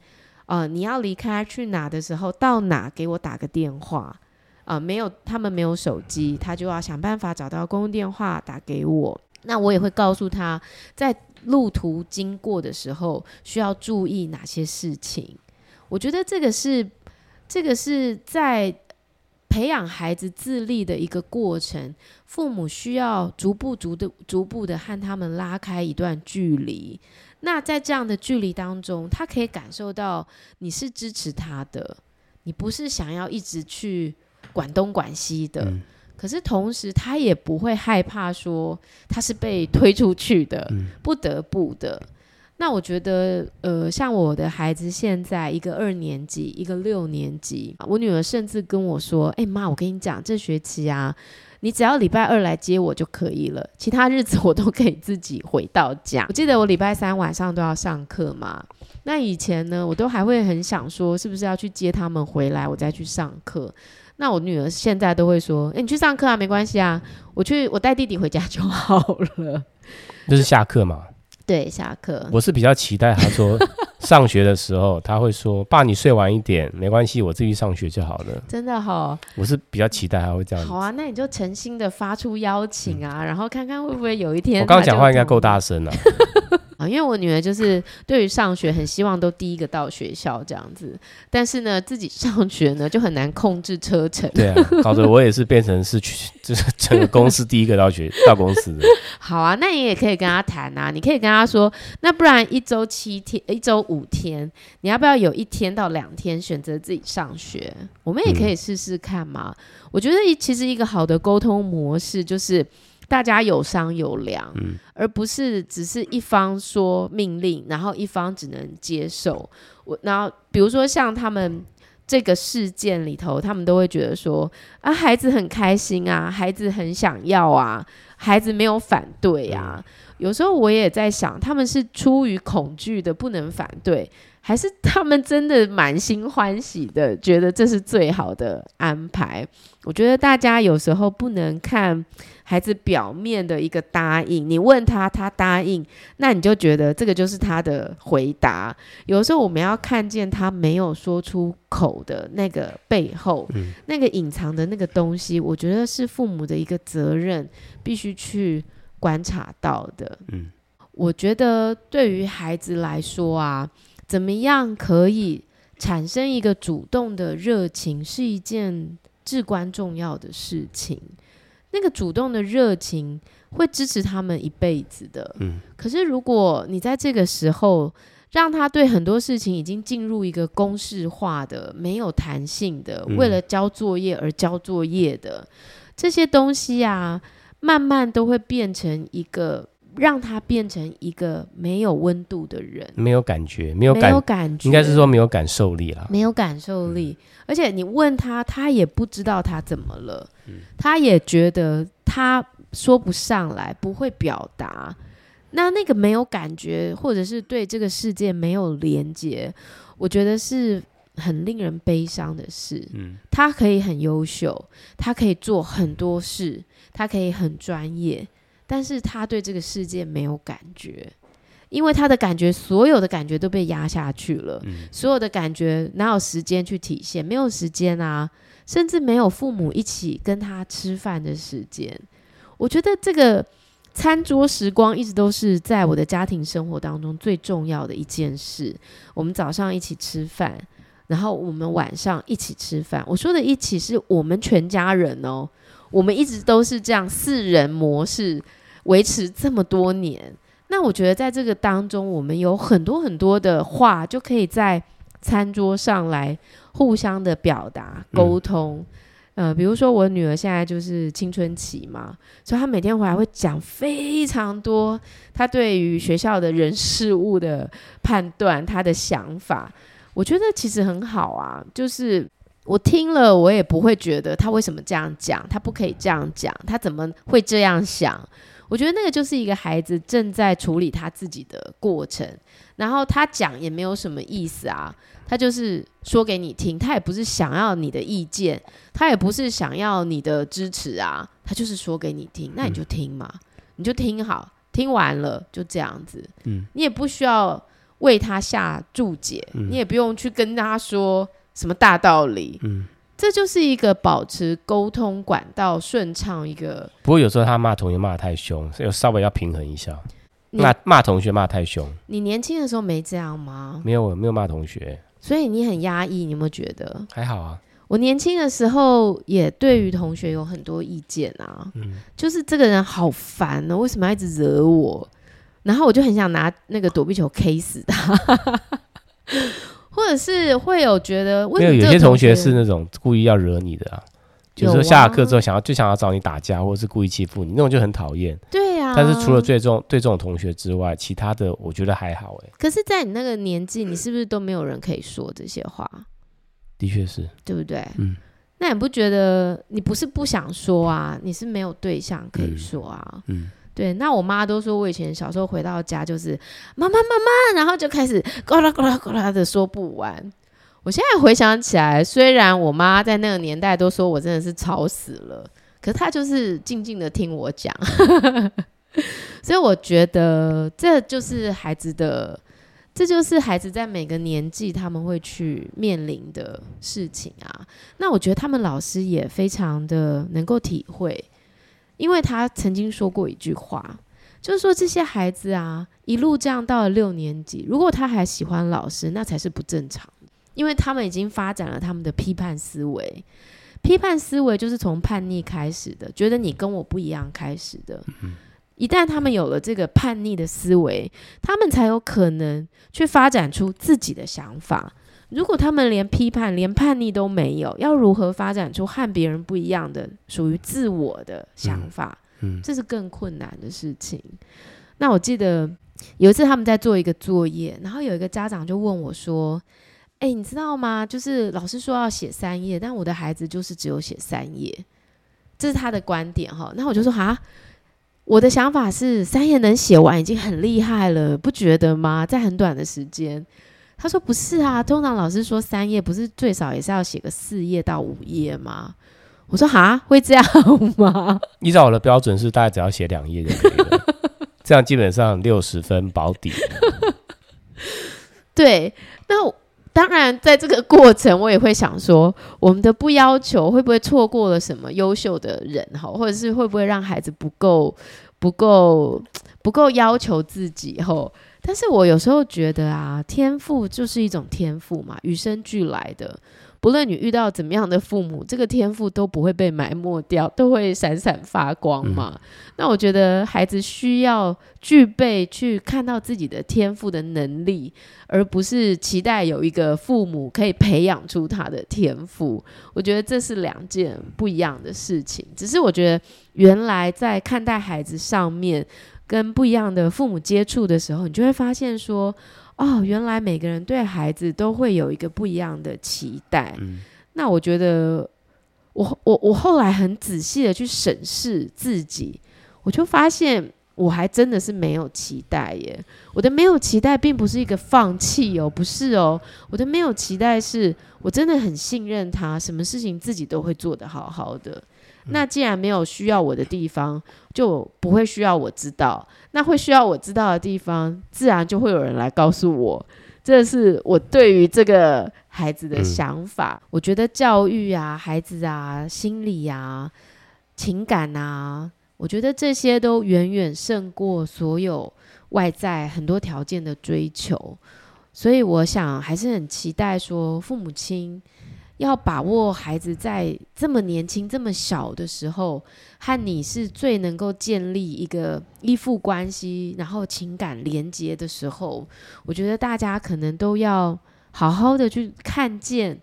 呃，你要离开去哪的时候，到哪给我打个电话。呃，没有，他们没有手机，他就要想办法找到公用电话打给我。那我也会告诉他，在路途经过的时候需要注意哪些事情。我觉得这个是，这个是在培养孩子自立的一个过程。父母需要逐步、逐的、逐步的和他们拉开一段距离。那在这样的距离当中，他可以感受到你是支持他的，你不是想要一直去管东管西的。嗯、可是同时，他也不会害怕说他是被推出去的，嗯、不得不的。那我觉得，呃，像我的孩子现在一个二年级，一个六年级，我女儿甚至跟我说：“哎、欸，妈，我跟你讲，这学期啊。”你只要礼拜二来接我就可以了，其他日子我都可以自己回到家。我记得我礼拜三晚上都要上课嘛，那以前呢，我都还会很想说，是不是要去接他们回来，我再去上课。那我女儿现在都会说，诶，你去上课啊，没关系啊，我去，我带弟弟回家就好了。就是下课嘛。对，下课。我是比较期待他说上学的时候，他会说：“爸，你睡晚一点，没关系，我自己上学就好了。”真的哈、哦，我是比较期待他会这样。好啊，那你就诚心的发出邀请啊，嗯、然后看看会不会有一天。我刚刚讲话应该够大声了。啊，因为我女儿就是对于上学很希望都第一个到学校这样子，但是呢，自己上学呢就很难控制车程。对啊，搞得我也是变成是去就是整个公司第一个到学到公司的。好啊，那你也可以跟他谈啊，你可以跟他说，那不然一周七天，一周五天，你要不要有一天到两天选择自己上学？我们也可以试试看嘛。嗯、我觉得其实一个好的沟通模式就是。大家有商有量，嗯，而不是只是一方说命令，然后一方只能接受。我，然后比如说像他们这个事件里头，他们都会觉得说啊，孩子很开心啊，孩子很想要啊，孩子没有反对啊。有时候我也在想，他们是出于恐惧的不能反对，还是他们真的满心欢喜的觉得这是最好的安排？我觉得大家有时候不能看孩子表面的一个答应，你问他，他答应，那你就觉得这个就是他的回答。有时候我们要看见他没有说出口的那个背后，嗯、那个隐藏的那个东西，我觉得是父母的一个责任，必须去。观察到的，嗯，我觉得对于孩子来说啊，怎么样可以产生一个主动的热情，是一件至关重要的事情。那个主动的热情会支持他们一辈子的，嗯。可是如果你在这个时候让他对很多事情已经进入一个公式化的、没有弹性的，为了交作业而交作业的这些东西啊。慢慢都会变成一个，让他变成一个没有温度的人，没有感觉，没有感，没有感觉，应该是说没有感受力啦，没有感受力。嗯、而且你问他，他也不知道他怎么了，嗯、他也觉得他说不上来，不会表达。那那个没有感觉，或者是对这个世界没有连接，我觉得是很令人悲伤的事。嗯，他可以很优秀，他可以做很多事。他可以很专业，但是他对这个世界没有感觉，因为他的感觉，所有的感觉都被压下去了，嗯、所有的感觉哪有时间去体现？没有时间啊，甚至没有父母一起跟他吃饭的时间。我觉得这个餐桌时光一直都是在我的家庭生活当中最重要的一件事。我们早上一起吃饭，然后我们晚上一起吃饭。我说的一起是我们全家人哦。我们一直都是这样四人模式维持这么多年。那我觉得在这个当中，我们有很多很多的话就可以在餐桌上来互相的表达沟通。嗯呃，比如说我女儿现在就是青春期嘛，所以她每天回来会讲非常多她对于学校的人事物的判断，她的想法，我觉得其实很好啊。就是我听了，我也不会觉得她为什么这样讲，她不可以这样讲，她怎么会这样想？我觉得那个就是一个孩子正在处理他自己的过程，然后他讲也没有什么意思啊。他就是说给你听，他也不是想要你的意见，他也不是想要你的支持啊，他就是说给你听，那你就听嘛，嗯、你就听好，听完了就这样子，嗯，你也不需要为他下注解，嗯、你也不用去跟他说什么大道理，嗯，这就是一个保持沟通管道顺畅一个。不过有时候他骂同学骂得太凶，所以稍微要平衡一下，骂骂同学骂太凶。你年轻的时候没这样吗？没有，我没有骂同学。所以你很压抑，你有没有觉得？还好啊。我年轻的时候也对于同学有很多意见啊，嗯，就是这个人好烦呢，为什么要一直惹我？然后我就很想拿那个躲避球 K 死他，或者是会有觉得为什么，有，有些同学是那种故意要惹你的啊，就是说下了课之后想要就想要找你打架，或者是故意欺负你，那种就很讨厌。对。但是除了对这种对这种同学之外，其他的我觉得还好哎。可是，在你那个年纪，你是不是都没有人可以说这些话？的确是，对不对？嗯。那你不觉得你不是不想说啊？你是没有对象可以说啊？嗯。嗯对。那我妈都说我以前小时候回到家就是妈妈妈妈，然后就开始呱啦呱啦呱啦的说不完。我现在回想起来，虽然我妈在那个年代都说我真的是吵死了，可是她就是静静的听我讲。所以我觉得这就是孩子的，这就是孩子在每个年纪他们会去面临的事情啊。那我觉得他们老师也非常的能够体会，因为他曾经说过一句话，就是说这些孩子啊，一路这样到了六年级，如果他还喜欢老师，那才是不正常的，因为他们已经发展了他们的批判思维。批判思维就是从叛逆开始的，觉得你跟我不一样开始的。一旦他们有了这个叛逆的思维，他们才有可能去发展出自己的想法。如果他们连批判、连叛逆都没有，要如何发展出和别人不一样的、属于自我的想法？嗯，嗯，这是更困难的事情。那我记得有一次他们在做一个作业，然后有一个家长就问我说：“诶，你知道吗？就是老师说要写三页，但我的孩子就是只有写三页。”这是他的观点哈。那我就说：“哈。”我的想法是三页能写完已经很厉害了，不觉得吗？在很短的时间，他说不是啊，通常老师说三页不是最少也是要写个四页到五页吗？我说哈，会这样吗？依照我的标准是大概只要写两页就可以了，这样基本上六十分保底。对，那我。当然，在这个过程，我也会想说，我们的不要求会不会错过了什么优秀的人哈，或者是会不会让孩子不够、不够、不够要求自己哈？但是我有时候觉得啊，天赋就是一种天赋嘛，与生俱来的。不论你遇到怎么样的父母，这个天赋都不会被埋没掉，都会闪闪发光嘛。嗯、那我觉得孩子需要具备去看到自己的天赋的能力，而不是期待有一个父母可以培养出他的天赋。我觉得这是两件不一样的事情。只是我觉得原来在看待孩子上面，跟不一样的父母接触的时候，你就会发现说。哦，原来每个人对孩子都会有一个不一样的期待。嗯、那我觉得我，我我我后来很仔细的去审视自己，我就发现我还真的是没有期待耶。我的没有期待，并不是一个放弃哦，不是哦。我的没有期待，是我真的很信任他，什么事情自己都会做得好好的。那既然没有需要我的地方，就不会需要我知道。那会需要我知道的地方，自然就会有人来告诉我。这是我对于这个孩子的想法。嗯、我觉得教育啊，孩子啊，心理啊，情感啊，我觉得这些都远远胜过所有外在很多条件的追求。所以我想还是很期待说，父母亲。要把握孩子在这么年轻、这么小的时候，和你是最能够建立一个依附关系，然后情感连接的时候，我觉得大家可能都要好好的去看见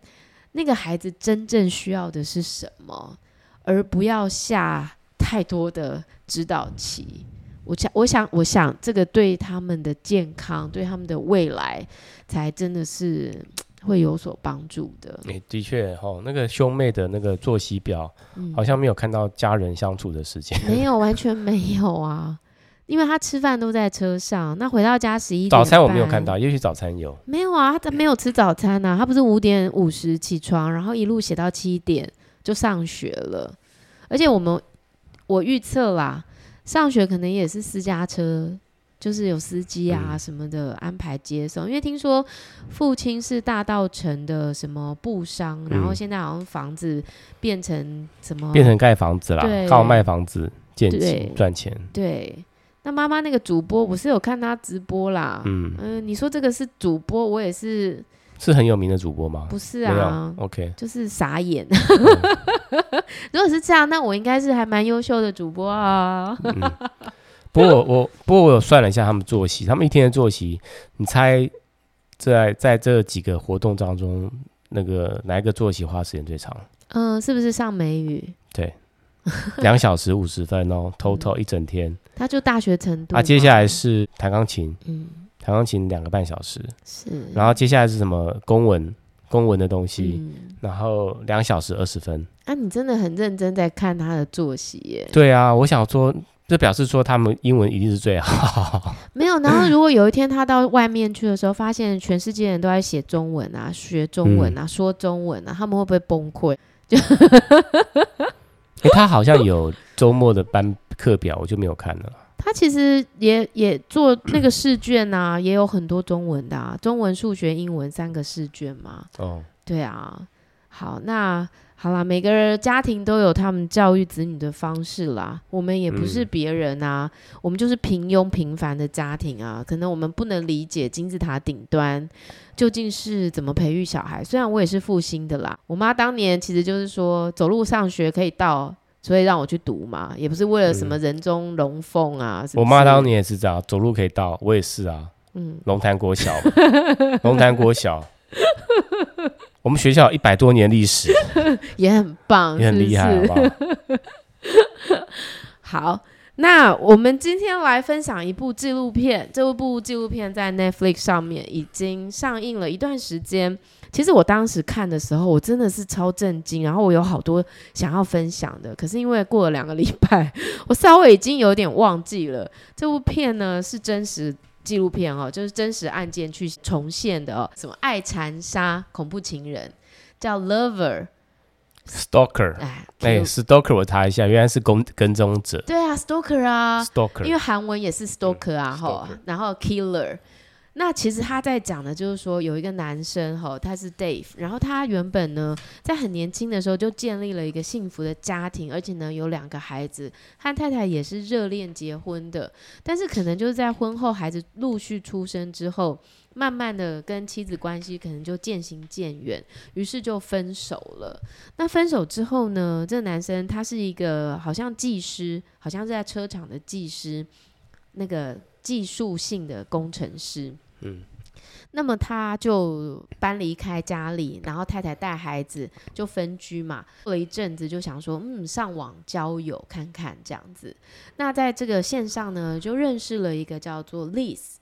那个孩子真正需要的是什么，而不要下太多的指导棋。我想，我想，我想，这个对他们的健康，对他们的未来，才真的是。会有所帮助的。诶、欸，的确哈、哦，那个兄妹的那个作息表，嗯、好像没有看到家人相处的时间。没有，完全没有啊！因为他吃饭都在车上，那回到家十一点。早餐我没有看到，也许早餐有。没有啊，他没有吃早餐呐、啊。他不是五点五十起床，然后一路写到七点就上学了。而且我们我预测啦，上学可能也是私家车。就是有司机啊什么的安排接送，嗯、因为听说父亲是大道城的什么布商，嗯、然后现在好像房子变成什么变成盖房子啦，靠卖房子建起赚钱。对，那妈妈那个主播，我是有看他直播啦。嗯嗯、呃，你说这个是主播，我也是是很有名的主播吗？不是啊，OK，就是傻眼。嗯、如果是这样，那我应该是还蛮优秀的主播啊。嗯不过我我不过我有算了一下他们作息，他们一天的作息，你猜在在这几个活动当中，那个哪一个作息花时间最长？嗯、呃，是不是上美语？对，两小时五十分哦，total 一整天。他就大学程度。啊，接下来是弹钢琴，嗯，弹钢琴两个半小时，是。然后接下来是什么公文？公文的东西，嗯、然后两小时二十分。啊，你真的很认真在看他的作息耶？对啊，我想说。这表示说他们英文一定是最好。没有，然后如果有一天他到外面去的时候，发现全世界人都在写中文啊、学中文啊、嗯、说中文啊，他们会不会崩溃？就、欸，他好像有周末的班课表，我就没有看了。他其实也也做那个试卷啊，也有很多中文的、啊，中文、数学、英文三个试卷嘛。哦，对啊。好，那。好啦，每个人家庭都有他们教育子女的方式啦。我们也不是别人啊，嗯、我们就是平庸平凡的家庭啊。可能我们不能理解金字塔顶端究竟是怎么培育小孩。虽然我也是复兴的啦，我妈当年其实就是说走路上学可以到，所以让我去读嘛，也不是为了什么人中龙凤啊。嗯、是是我妈当年也是这样，走路可以到，我也是啊。嗯，龙潭国小，龙潭国小。我们学校一百多年历史，也很棒，也很厉害，是是？好不好？好，那我们今天来分享一部纪录片。这部纪录片在 Netflix 上面已经上映了一段时间。其实我当时看的时候，我真的是超震惊，然后我有好多想要分享的。可是因为过了两个礼拜，我稍微已经有点忘记了。这部片呢是真实。纪录片哦，就是真实案件去重现的哦。什么爱残杀恐怖情人叫 Lover，Stalker。哎，哎，Stalker，我查一下，原来是跟跟踪者。对啊，Stalker 啊，Stalker，因为韩文也是 Stalker 啊，哈、嗯，然后 Killer。那其实他在讲的，就是说有一个男生哈，他是 Dave，然后他原本呢，在很年轻的时候就建立了一个幸福的家庭，而且呢有两个孩子，和太太也是热恋结婚的。但是可能就是在婚后孩子陆续出生之后，慢慢的跟妻子关系可能就渐行渐远，于是就分手了。那分手之后呢，这个男生他是一个好像技师，好像是在车厂的技师，那个技术性的工程师。嗯，那么他就搬离开家里，然后太太带孩子就分居嘛。过了一阵子，就想说，嗯，上网交友看看这样子。那在这个线上呢，就认识了一个叫做 Liz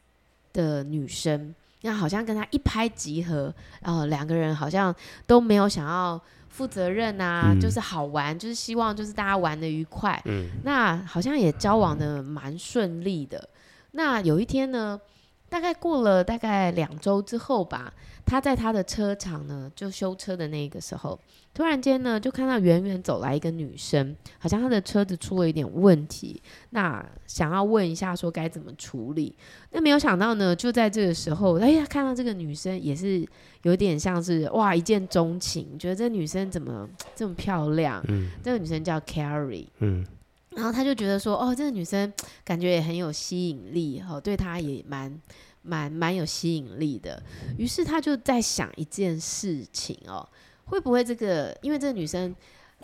的女生。那好像跟他一拍即合，然后两个人好像都没有想要负责任啊，嗯、就是好玩，就是希望就是大家玩的愉快。嗯，那好像也交往的蛮顺利的。那有一天呢，大概过了大概两周之后吧，他在他的车厂呢，就修车的那个时候，突然间呢，就看到远远走来一个女生，好像他的车子出了一点问题，那想要问一下说该怎么处理。那没有想到呢，就在这个时候，哎呀，看到这个女生也是有点像是哇一见钟情，觉得这女生怎么 这么漂亮？嗯，这个女生叫 Carrie。嗯。然后他就觉得说，哦，这个女生感觉也很有吸引力，哦，对他也蛮蛮蛮有吸引力的。于是他就在想一件事情哦，会不会这个？因为这个女生，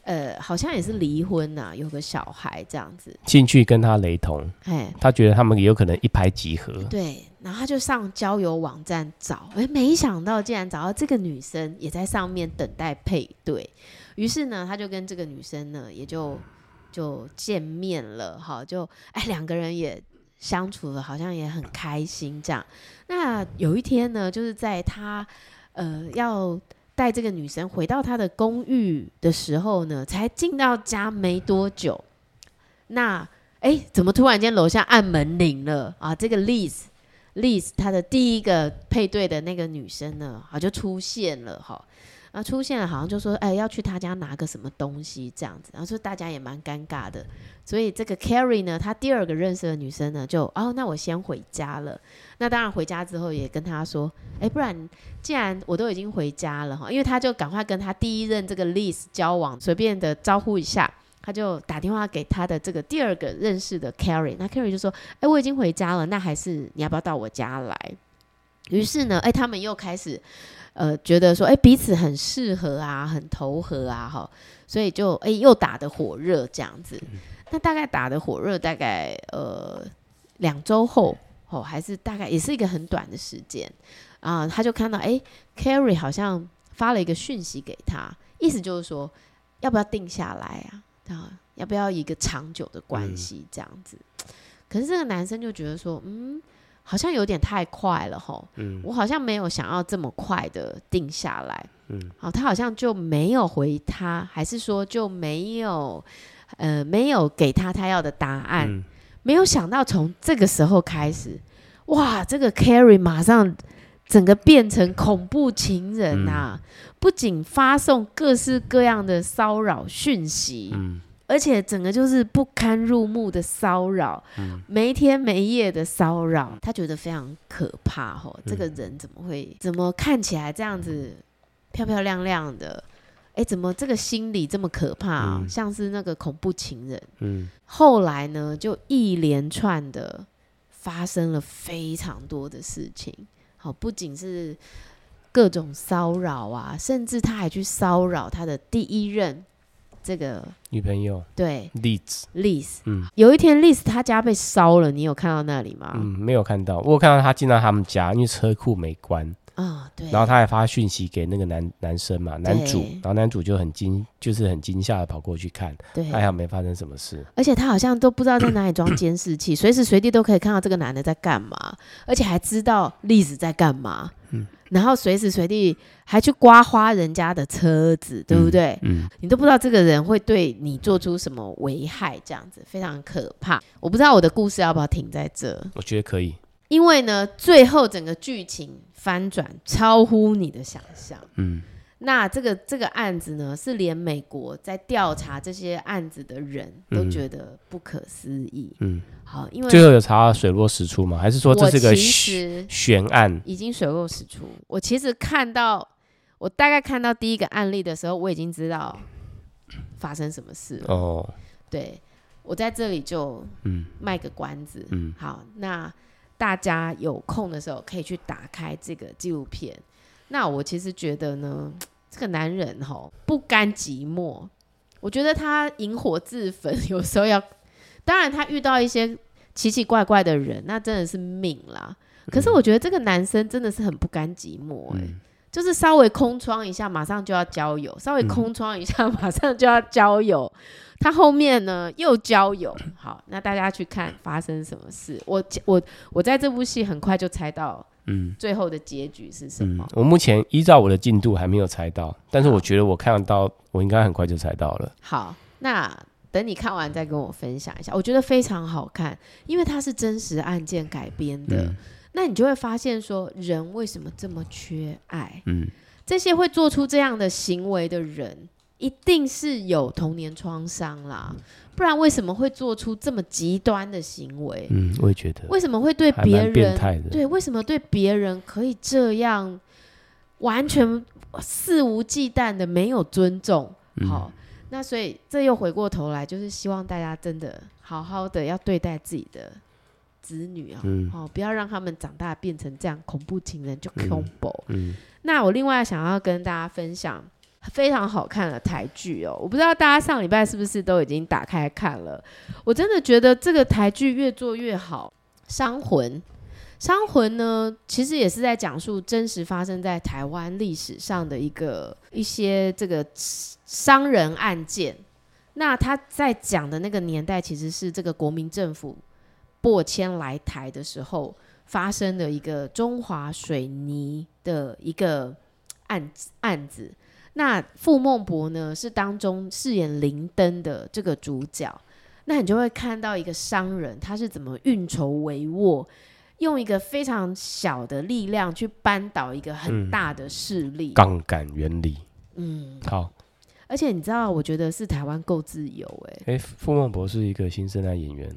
呃，好像也是离婚呐、啊，有个小孩这样子，兴趣跟他雷同，哎，他觉得他们也有可能一拍即合。对，然后他就上交友网站找，哎，没想到竟然找到这个女生也在上面等待配对，于是呢，他就跟这个女生呢也就就见面了，哈，就哎两个人也相处的好像也很开心这样。那有一天呢，就是在他呃要。带这个女生回到他的公寓的时候呢，才进到家没多久，那哎，怎么突然间楼下按门铃了啊？这个 Liz，Liz 她的第一个配对的那个女生呢，啊就出现了哈。然后出现了，好像就说，哎，要去他家拿个什么东西这样子，然后说大家也蛮尴尬的，所以这个 Carrie 呢，他第二个认识的女生呢，就哦，那我先回家了。那当然回家之后也跟他说，哎，不然既然我都已经回家了哈，因为他就赶快跟他第一任这个 Liz 交往，随便的招呼一下，他就打电话给他的这个第二个认识的 Carrie，那 Carrie 就说，哎，我已经回家了，那还是你要不要到我家来？于是呢，哎，他们又开始。呃，觉得说，哎，彼此很适合啊，很投合啊，哈，所以就，哎，又打得火热这样子。那大概打得火热，大概呃两周后，哦，还是大概也是一个很短的时间啊，他就看到，哎，Carrie 好像发了一个讯息给他，意思就是说，要不要定下来啊？啊，要不要一个长久的关系这样子？可是这个男生就觉得说，嗯。好像有点太快了吼，嗯，我好像没有想要这么快的定下来，嗯，好，他好像就没有回他，还是说就没有，呃，没有给他他要的答案，嗯，没有想到从这个时候开始，哇，这个 Carrie 马上整个变成恐怖情人呐，啊，嗯，不仅发送各式各样的骚扰讯息，嗯。而且整个就是不堪入目的骚扰，嗯、没天没夜的骚扰，他觉得非常可怕吼。嗯、这个人怎么会怎么看起来这样子漂漂亮亮的？哎，怎么这个心理这么可怕啊？嗯、像是那个恐怖情人。嗯、后来呢，就一连串的发生了非常多的事情。好，不仅是各种骚扰啊，甚至他还去骚扰他的第一任。这个女朋友。对，Liz，Liz，嗯，有一天 Liz 他家被烧了，你有看到那里吗？嗯，没有看到，我有看到他进到他们家，因为车库没关。啊，哦，对，然后他还发讯息给那个男男生嘛，男主，然后男主就很惊，就是很惊吓的跑过去看，对，还好没发生什么事，而且他好像都不知道在哪里装监视器，随时随地都可以看到这个男的在干嘛，而且还知道 Liz 在干嘛，嗯。然后随时随地还去刮花人家的车子，对不对？嗯，嗯，你都不知道这个人会对你做出什么危害，这样子非常可怕。我不知道我的故事要不要停在这？我觉得可以，因为呢，最后整个剧情翻转超乎你的想象。嗯。那这个这个案子呢，是连美国在调查这些案子的人都觉得不可思议。嗯，好，因为最后有查到水落石出吗？还是说这是个悬案？已经水落石出。我其实看到，我大概看到第一个案例的时候，我已经知道发生什么事了。哦，对，我在这里就嗯卖个关子。嗯，好，那大家有空的时候可以去打开这个纪录片。那我其实觉得呢。这个男人吼不甘寂寞，我觉得他引火自焚，有时候要，当然他遇到一些奇奇怪怪的人，那真的是命啦。可是我觉得这个男生真的是很不甘寂寞，欸，嗯、就是稍微空窗一下，马上就要交友；稍微空窗一下，马上就要交友。嗯、他后面呢又交友，好，那大家去看发生什么事。我我我在这部戏很快就猜到。嗯，最后的结局是什么？嗯，我目前依照我的进度还没有猜到，但是我觉得我看到，我应该很快就猜到了。好，那等你看完再跟我分享一下。我觉得非常好看，因为它是真实案件改编的。嗯，那你就会发现说，人为什么这么缺爱？嗯，这些会做出这样的行为的人，一定是有童年创伤啦。不然为什么会做出这么极端的行为？嗯，我也觉得。为什么会对别人？对，为什么对别人可以这样完全肆无忌惮的没有尊重？嗯、好，那所以这又回过头来，就是希望大家真的好好的要对待自己的子女啊，嗯、好，不要让他们长大变成这样恐怖情人就恐怖。嗯，嗯，那我另外想要跟大家分享非常好看的台剧哦。我不知道大家上礼拜是不是都已经打开看了？我真的觉得这个台剧越做越好。商魂，商魂呢，其实也是在讲述真实发生在台湾历史上的一个一些这个商人案件。那他在讲的那个年代，其实是这个国民政府播迁来台的时候发生的一个中华水泥的一个案子案子。那傅孟博呢，是当中饰演林登的这个主角。那你就会看到一个商人，他是怎么运筹帷幄，用一个非常小的力量去扳倒一个很大的势力。杠杆原理。嗯，好。而且你知道，我觉得是台湾够自由哎、欸。哎、欸，傅孟柏是一个新生代演员。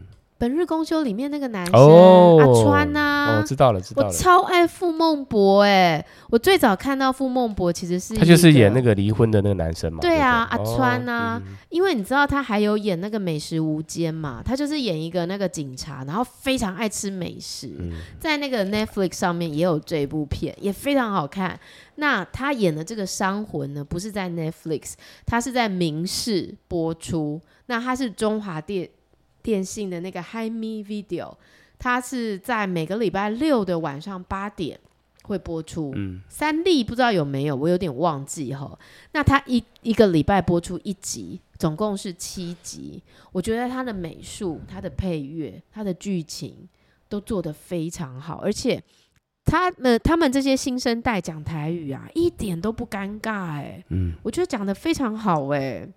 本日公休里面那个男生、哦、阿川呐、啊，哦，知道了，知道了。我超爱傅孟博哎！我最早看到傅孟博其实是他就是演那个离婚的那个男生嘛。对啊，阿川呐、啊哦嗯，因为你知道他还有演那个《美食无间》嘛，他就是演一个那个警察，然后非常爱吃美食，嗯、在那个 Netflix 上面也有这一部片，也非常好看。那他演的这个《伤魂》呢，不是在 Netflix，他是在明视播出。那他是中华电。电信的那个 Hi-Me Video，它是在每个礼拜六的晚上八点会播出。嗯，三立不知道有没有，我有点忘记哈。那它一一个礼拜播出一集，总共是七集。我觉得它的美术、它的配乐、它的剧情都做得非常好，而且他们他们这些新生代讲台语啊，一点都不尴尬哎、欸。嗯，我觉得讲得非常好哎、欸，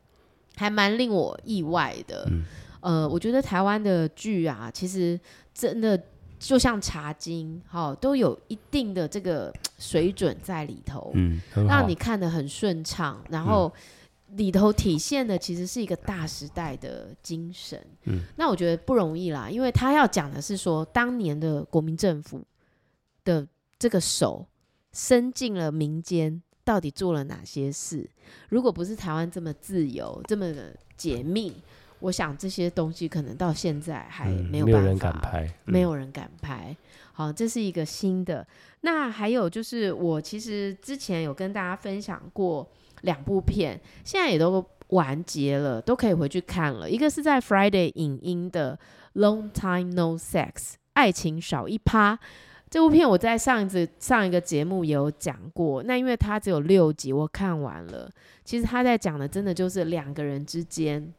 还蛮令我意外的。嗯呃，我觉得台湾的剧啊，其实真的就像《茶经》哈，都有一定的这个水准在里头，嗯，让你看得很顺畅。然后里头体现的其实是一个大时代的精神，嗯，那我觉得不容易啦，因为他要讲的是说，当年的国民政府的这个手伸进了民间，到底做了哪些事？如果不是台湾这么自由，这么的解密。我想这些东西可能到现在还没有办法，嗯、没有人敢拍，嗯、没有人敢拍。好，这是一个新的。那还有就是，我其实之前有跟大家分享过两部片，现在也都完结了，都可以回去看了。一个是在 Friday 影音的《Long Time No Sex》，爱情少一趴。这部片我在上一次上一个节目也有讲过。那因为它只有六集，我看完了。其实他在讲的真的就是两个人之间。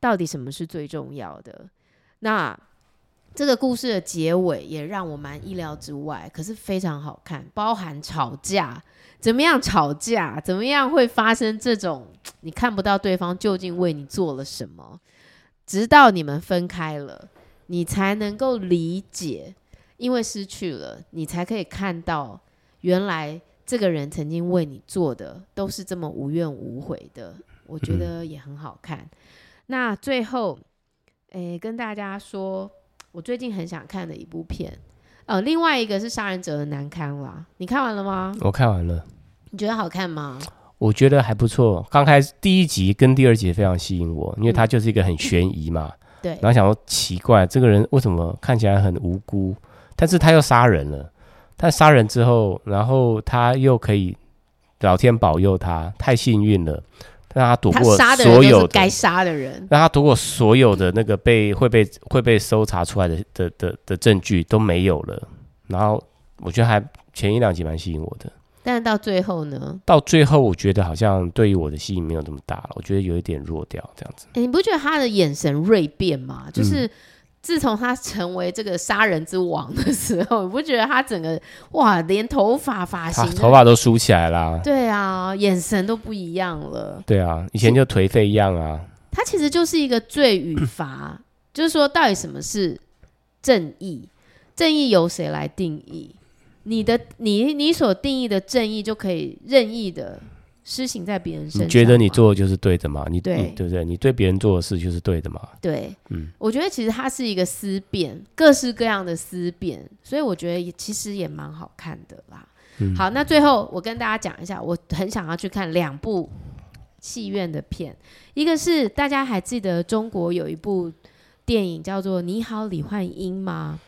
到底什么是最重要的？那这个故事的结尾也让我蛮意料之外，可是非常好看，包含吵架，怎么样吵架，怎么样会发生这种你看不到对方究竟为你做了什么，直到你们分开了，你才能够理解，因为失去了，你才可以看到原来这个人曾经为你做的都是这么无怨无悔的，我觉得也很好看。那最后，诶，跟大家说，我最近很想看的一部片，呃，另外一个是《杀人者的难堪》啦，你看完了吗？我看完了。你觉得好看吗？我觉得还不错。刚开始第一集跟第二集非常吸引我，因为它就是一个很悬疑嘛。嗯、对。然后想说奇怪，这个人为什么看起来很无辜，但是他又杀人了。但杀人之后，然后他又可以，老天保佑他，太幸运了。让他躲过所有该杀的人，让他躲过所有的那个被会被会被搜查出来的的的的证据都没有了。然后我觉得还前一两集蛮吸引我的，但是到最后呢？到最后我觉得好像对于我的吸引没有这么大了，我觉得有一点弱掉这样子。欸，你不觉得他的眼神锐变吗？就是。嗯自从他成为这个杀人之王的时候，你不觉得他整个哇，连头发发型头发都梳起来啦？对啊，眼神都不一样了。对啊，以前就颓废一样啊。他其实就是一个罪与罚，就是说到底什么是正义？正义由谁来定义？你的你你所定义的正义就可以任意的。施行在别人身上，你觉得你做的就是对的嘛？你对对不对？你对别人做的事就是对的嘛？对，嗯，我觉得其实它是一个思辨，各式各样的思辨，所以我觉得其实也蛮好看的啦。嗯，好，那最后我跟大家讲一下，我很想要去看两部戏院的片，一个是大家还记得中国有一部电影叫做《你好，李焕英》吗？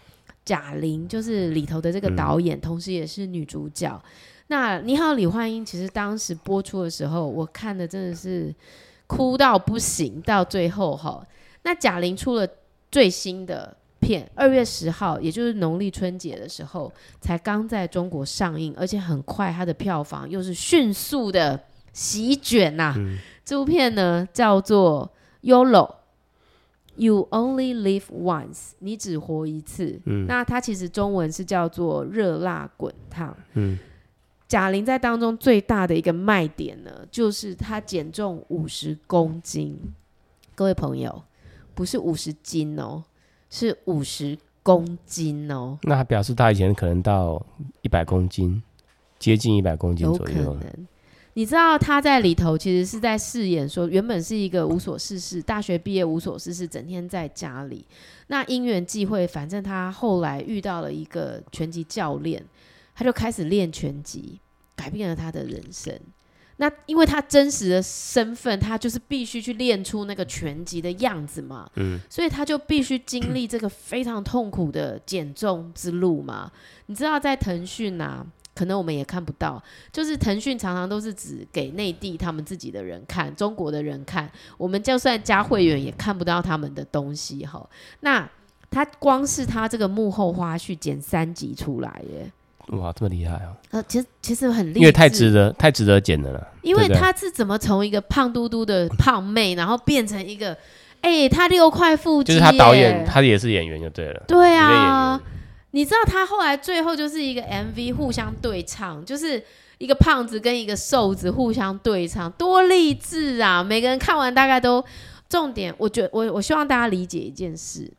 贾玲就是里头的这个导演，嗯，同时也是女主角。那你好，李焕英，其实当时播出的时候，我看的真的是哭到不行。到最后哈，那贾玲出了最新的片，二月十号，也就是农历春节的时候，才刚在中国上映，而且很快它的票房又是迅速的席卷呐、啊。嗯、这部片呢叫做《YOLO》，You Only Live Once，你只活一次。嗯、那它其实中文是叫做《热辣滚烫》。嗯。贾玲在当中最大的一个卖点呢，就是她减重五十公斤。各位朋友，不是五十斤哦，是五十公斤哦。那她表示她以前可能到一百公斤，接近一百公斤左右。有可能。你知道她在里头其实是在饰演说，原本是一个无所事事，大学毕业无所事事，整天在家里。那因缘际会，反正她后来遇到了一个拳击教练。他就开始练拳击，改变了他的人生。那因为他真实的身份，他就是必须去练出那个拳击的样子嘛。嗯，所以他就必须经历这个非常痛苦的减重之路嘛。你知道，在腾讯啊，可能我们也看不到，就是腾讯常常都是只给内地他们自己的人看，中国的人看。我们就算加会员，也看不到他们的东西哈。那他光是他这个幕后花絮剪三集出来耶。哇，这么厉害啊！呃，其实其实很厉害，因为太值得，太值得剪的了。因为他是怎么从一个胖嘟嘟的 胖妹，然后变成一个，哎、欸，他六块腹肌，就是他导演，他也是演员就对了。对啊，你知道他后来最后就是一个 MV 互相对唱，就是一个胖子跟一个瘦子互相对唱，多励志啊！每个人看完大概都重点，我觉得我我希望大家理解一件事。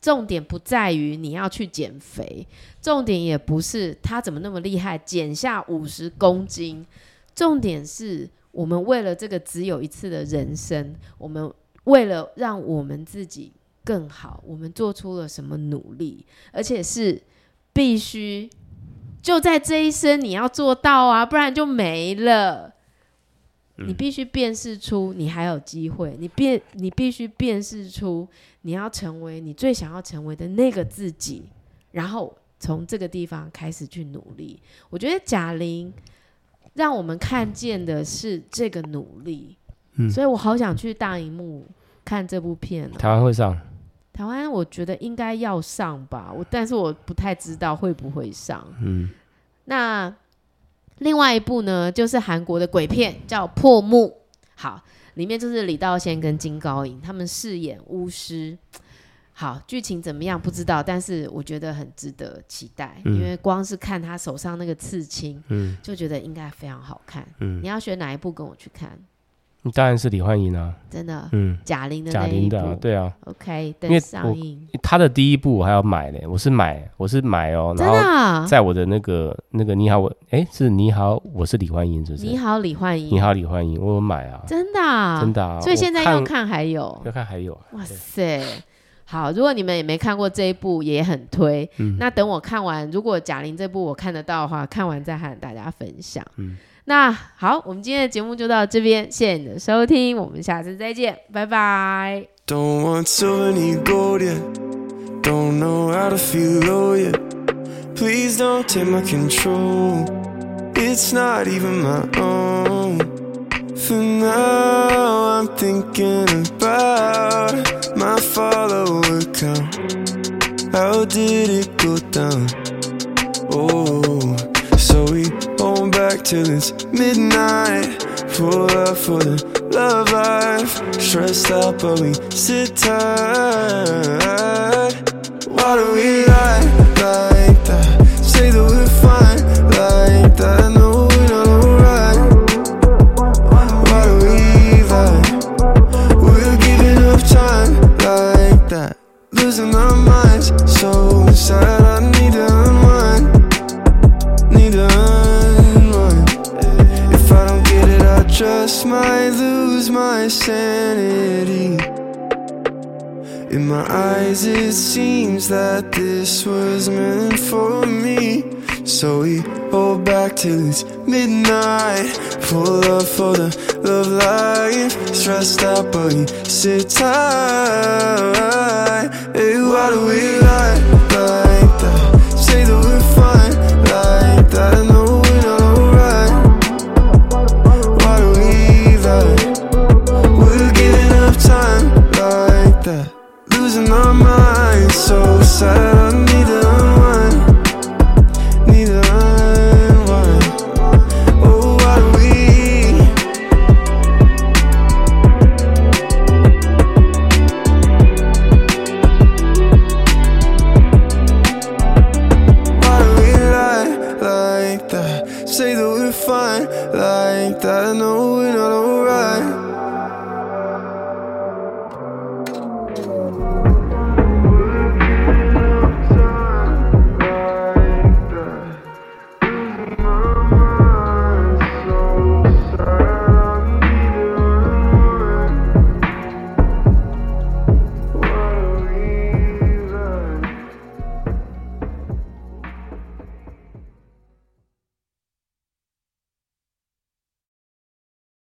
重点不在于你要去减肥，重点也不是他怎么那么厉害，减下五十公斤。重点是我们为了这个只有一次的人生，我们为了让我们自己更好，我们做出了什么努力，而且是必须就在这一生你要做到啊，不然就没了。你必须辨识出你还有机会，你辨你必须辨识出你要成为你最想要成为的那个自己，然后从这个地方开始去努力。我觉得贾玲让我们看见的是这个努力，嗯，所以我好想去大荧幕看这部片哦。台湾会上？台湾我觉得应该要上吧，我但是我不太知道会不会上。嗯，那。另外一部呢，就是韩国的鬼片，叫《破木》。好，里面就是李道宪跟金高银他们饰演巫师。好，剧情怎么样不知道，但是我觉得很值得期待，嗯、因为光是看他手上那个刺青，嗯，就觉得应该非常好看。嗯，你要选哪一部跟我去看？当然是李焕英啊，真的，嗯，贾玲的那一部，的对啊，OK，等上映。他的第一部我还要买嘞，我是买，我是买哦，然后在我的那个那个你好，我哎是你好，我是李焕英，是不是？你好，李焕英，你好，李焕英，我有买啊，真的，真的，所以现在要看还有，要看还有，哇塞，好，如果你们也没看过这一部，也很推，那等我看完，如果贾玲这部我看得到的话，看完再和大家分享，嗯。那好，我们今天的节目就到这边，谢谢你的收听，我们下次再见，拜拜。Don't want silver, need gold yet. Don't know how to feel low yet. Please don't take my control. It's not even my own. For now, I'm thinking about my follower count. How did it go down? Oh, hold back till it's midnight. Pull up for the love life. Stressed out, but we sit tight. Why do we lie like that? Say that we're fine like that. No, we're not alright. Why do we lie? We're giving up time like that. Losing our minds, so sad. Just might lose my sanity. In my eyes, it seems that this was meant for me. So we hold back till it's midnight. Pull up for the love life. Stressed out, but we sit tight. Hey, why do we lie like that? Say that we're fine like that. sun